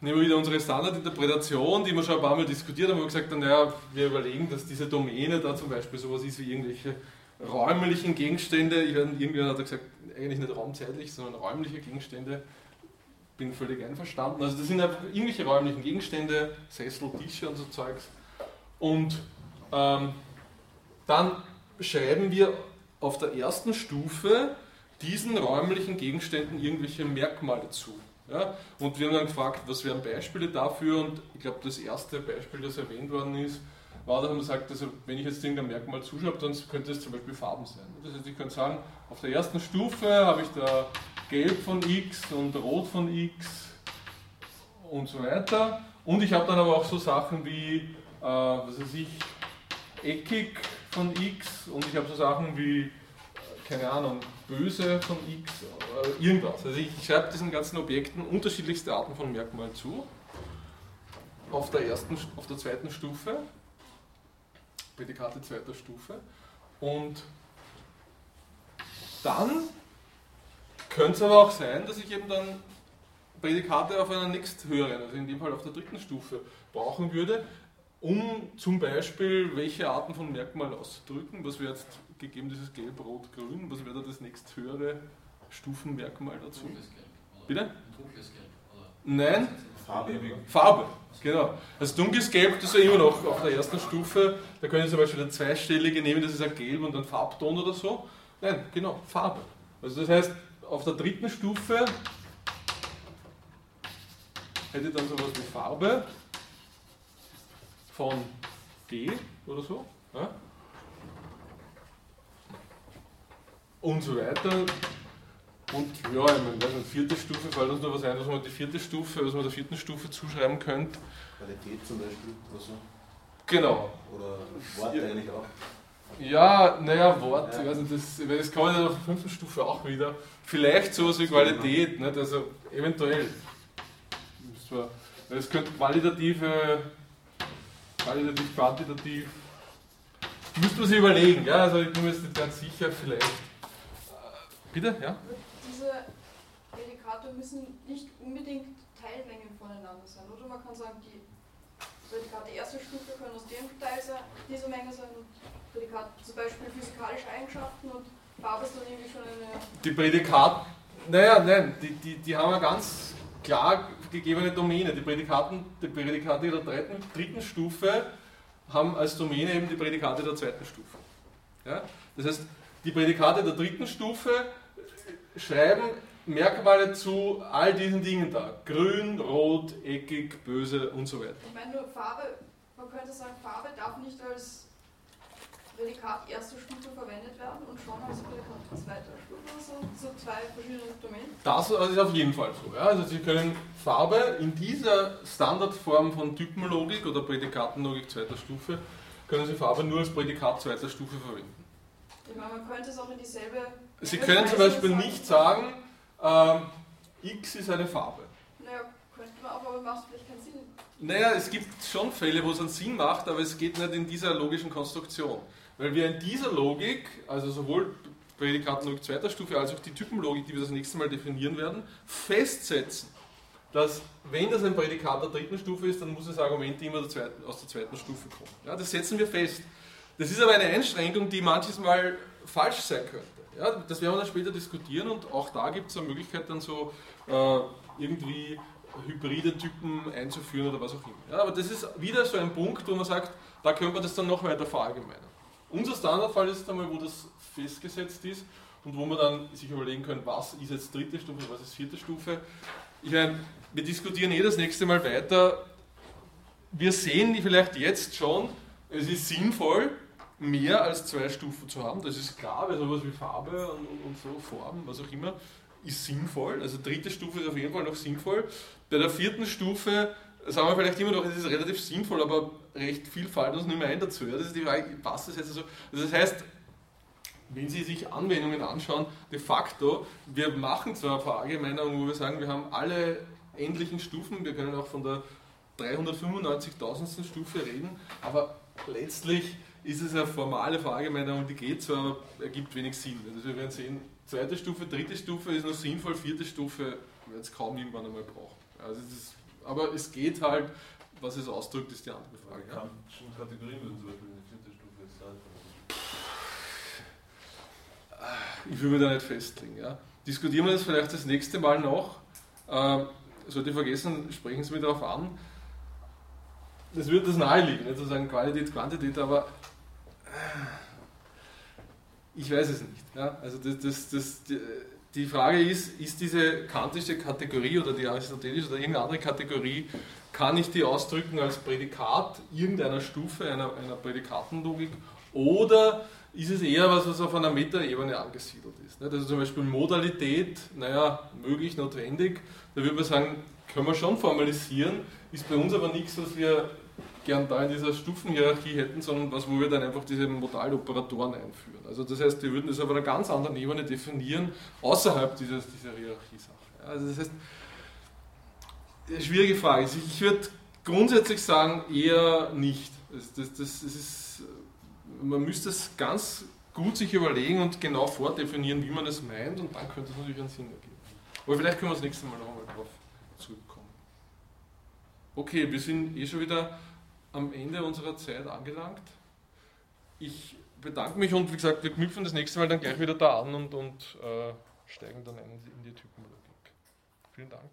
nehmen wieder unsere Standardinterpretation, die wir schon ein paar Mal diskutiert haben, wo wir gesagt haben, naja, wir überlegen, dass diese Domäne da zum Beispiel sowas ist wie irgendwelche räumlichen Gegenstände, ich weiß, irgendwer hat gesagt, eigentlich nicht raumzeitlich, sondern räumliche Gegenstände bin völlig einverstanden. Also das sind einfach irgendwelche räumlichen Gegenstände, Sessel, Tische und so Zeugs. Und ähm, dann schreiben wir auf der ersten Stufe diesen räumlichen Gegenständen irgendwelche Merkmale zu. Ja? Und wir haben dann gefragt, was wären Beispiele dafür und ich glaube, das erste Beispiel, das erwähnt worden ist, war, dass man sagt, also wenn ich jetzt irgendein Merkmal zuschaue, dann könnte es zum Beispiel Farben sein. Das heißt, ich könnte sagen, auf der ersten Stufe habe ich da Gelb von X und Rot von X und so weiter. Und ich habe dann aber auch so Sachen wie, äh, was weiß ich, eckig von X und ich habe so Sachen wie, äh, keine Ahnung, böse von X, äh, irgendwas. Also ich, schreibe diesen ganzen Objekten unterschiedlichste Arten von Merkmalen zu. Auf der, ersten, auf der zweiten Stufe, Prädikate zweiter Stufe. Und dann könnte es aber auch sein, dass ich eben dann Prädikate auf einer nächsthöheren, also in dem Fall auf der dritten Stufe, brauchen würde, um zum Beispiel welche Arten von Merkmalen auszudrücken. Was wäre jetzt gegeben dieses Gelb, Rot, Grün? Was wäre da das nächsthöhere Stufenmerkmal dazu? Dunkles Gelb. Oder Bitte? Ein dunkles Gelb. Oder? Nein, Farbe. Farbe, genau. Also dunkles Gelb, das ist ja immer noch auf der ersten Stufe. Da können Sie zum Beispiel eine zweistellige nehmen, das ist ein Gelb und ein Farbton oder so. Nein, genau, Farbe. Also das heißt, auf der dritten Stufe hätte ich dann sowas wie Farbe von G oder so. Ja? Und so weiter. Und ja, ich meine, weiß nicht, vierte Stufe, fällt uns noch was ein, was man die vierte Stufe, was man der vierten Stufe zuschreiben könnte. Qualität zum Beispiel oder so. Genau. Oder Wort Ja. eigentlich auch. Ja, naja, Wort, Ja. ich weiß nicht, das, das kann man ja auf der fünften Stufe auch wieder. Vielleicht sowas wie Qualität, nicht? also eventuell. Das, es könnte qualitative, qualitativ, quantitativ, müsste man sich überlegen, ja? also ich bin mir jetzt nicht ganz sicher, vielleicht. Äh, Bitte, ja? Diese Prädikate müssen nicht unbedingt Teilmengen voneinander sein, oder? Man kann sagen, die Prädikate erster Stufe können aus dem Teil sein, dieser Menge sein und Prädikate zum Beispiel physikalische Eigenschaften und Farbe ist dann irgendwie schon eine. Die Prädikat, naja, nein, die, die, die haben eine ganz klar gegebene Domäne. Die, Prädikaten, die Prädikate der dritten, dritten Stufe haben als Domäne eben die Prädikate der zweiten Stufe. Ja? Das heißt, die Prädikate der dritten Stufe schreiben Merkmale zu all diesen Dingen da. Grün, rot, eckig, böse und so weiter. Ich meine nur Farbe, man könnte sagen, Farbe darf nicht als Prädikat erster Stufe verwendet werden und schon als Prädikat zweiter Stufe so. So zwei verschiedene Domänen. Das ist auf jeden Fall so. Ja? Also Sie können Farbe in dieser Standardform von Typenlogik oder Prädikatenlogik zweiter Stufe, können Sie Farbe nur als Prädikat zweiter Stufe verwenden. Ich meine, man könnte es auch in dieselbe. Sie können zum Beispiel nicht sagen, ähm, X ist eine Farbe. Naja, könnte man auch, aber macht vielleicht. Naja, es gibt schon Fälle, wo es einen Sinn macht, aber es geht nicht in dieser logischen Konstruktion. Weil wir in dieser Logik, also sowohl Prädikatenlogik zweiter Stufe als auch die Typenlogik, die wir das nächste Mal definieren werden, festsetzen, dass wenn das ein Prädikat der dritten Stufe ist, dann muss das Argument immer der zweiten, aus der zweiten Stufe kommen. Ja, das setzen wir fest. Das ist aber eine Einschränkung, die manches Mal falsch sein könnte. Ja, das werden wir dann später diskutieren und auch da gibt es eine Möglichkeit, dann so äh, irgendwie hybride Typen einzuführen oder was auch immer. Ja, aber das ist wieder so ein Punkt, wo man sagt, da könnte man das dann noch weiter verallgemeinern. Unser Standardfall ist einmal, wo das festgesetzt ist und wo man dann sich überlegen können, was ist jetzt dritte Stufe, was ist vierte Stufe. Ich meine, wir diskutieren eh das nächste Mal weiter. Wir sehen vielleicht jetzt schon, es ist sinnvoll, mehr als zwei Stufen zu haben. Das ist klar, weil sowas wie Farbe und, und so, Formen, was auch immer, ist sinnvoll. Also dritte Stufe ist auf jeden Fall noch sinnvoll. Bei der vierten Stufe sagen wir vielleicht immer noch, es ist relativ sinnvoll, aber recht viel fällt uns nicht mehr ein dazu. Das ist die Frage, passt das jetzt so? Also das heißt, wenn Sie sich Anwendungen anschauen, de facto, wir machen zwar eine Verallgemeinerung, wo wir sagen, wir haben alle endlichen Stufen, wir können auch von der 395.000. Stufe reden, aber letztlich ist es eine formale Verallgemeinerung, die geht zwar, aber ergibt wenig Sinn. Also wir werden sehen, zweite Stufe, dritte Stufe ist noch sinnvoll, vierte Stufe werden es kaum irgendwann einmal brauchen. Also es ist, aber es geht halt, was es ausdrückt, ist die andere Frage. Ja? Kantischen Kategorien würden zum Beispiel in die vierte Stufe jetzt sein. Ich will mich da nicht festlegen. Ja. Diskutieren wir das vielleicht das nächste Mal noch. Äh, sollte ich vergessen, sprechen Sie mich darauf an. Das wird das naheliegen, nicht zu sagen Qualität, Quantität, aber äh, ich weiß es nicht. Ja. Also das, das, das, die, Frage ist, ist diese kantische Kategorie oder die aristotelische oder irgendeine andere Kategorie, kann ich die ausdrücken als Prädikat irgendeiner Stufe, einer, einer Prädikatenlogik, oder ist es eher was, was auf einer Metaebene angesiedelt ist. Also zum Beispiel Modalität, naja, möglich, notwendig, da würde man sagen, können wir schon formalisieren, ist bei uns aber nichts, was wir gern da in dieser Stufenhierarchie hätten, sondern was, wo wir dann einfach diese Modaloperatoren einführen. Also das heißt, wir würden das auf einer ganz anderen Ebene definieren, außerhalb dieses, dieser Hierarchiesache. Also das heißt, schwierige Frage. Also Ich würde grundsätzlich sagen, eher nicht. Das, das, das, ist, man müsste es ganz gut sich überlegen und genau vordefinieren, wie man es meint, und dann könnte es natürlich einen Sinn ergeben. Aber vielleicht können wir das nächste Mal noch einmal drauf zurückkommen. Okay, wir sind eh schon wieder am Ende unserer Zeit angelangt. Ich bedanke mich und wie gesagt, wir knüpfen das nächste Mal dann gleich wieder da an und, und äh, steigen dann in die Typenlogik. Vielen Dank.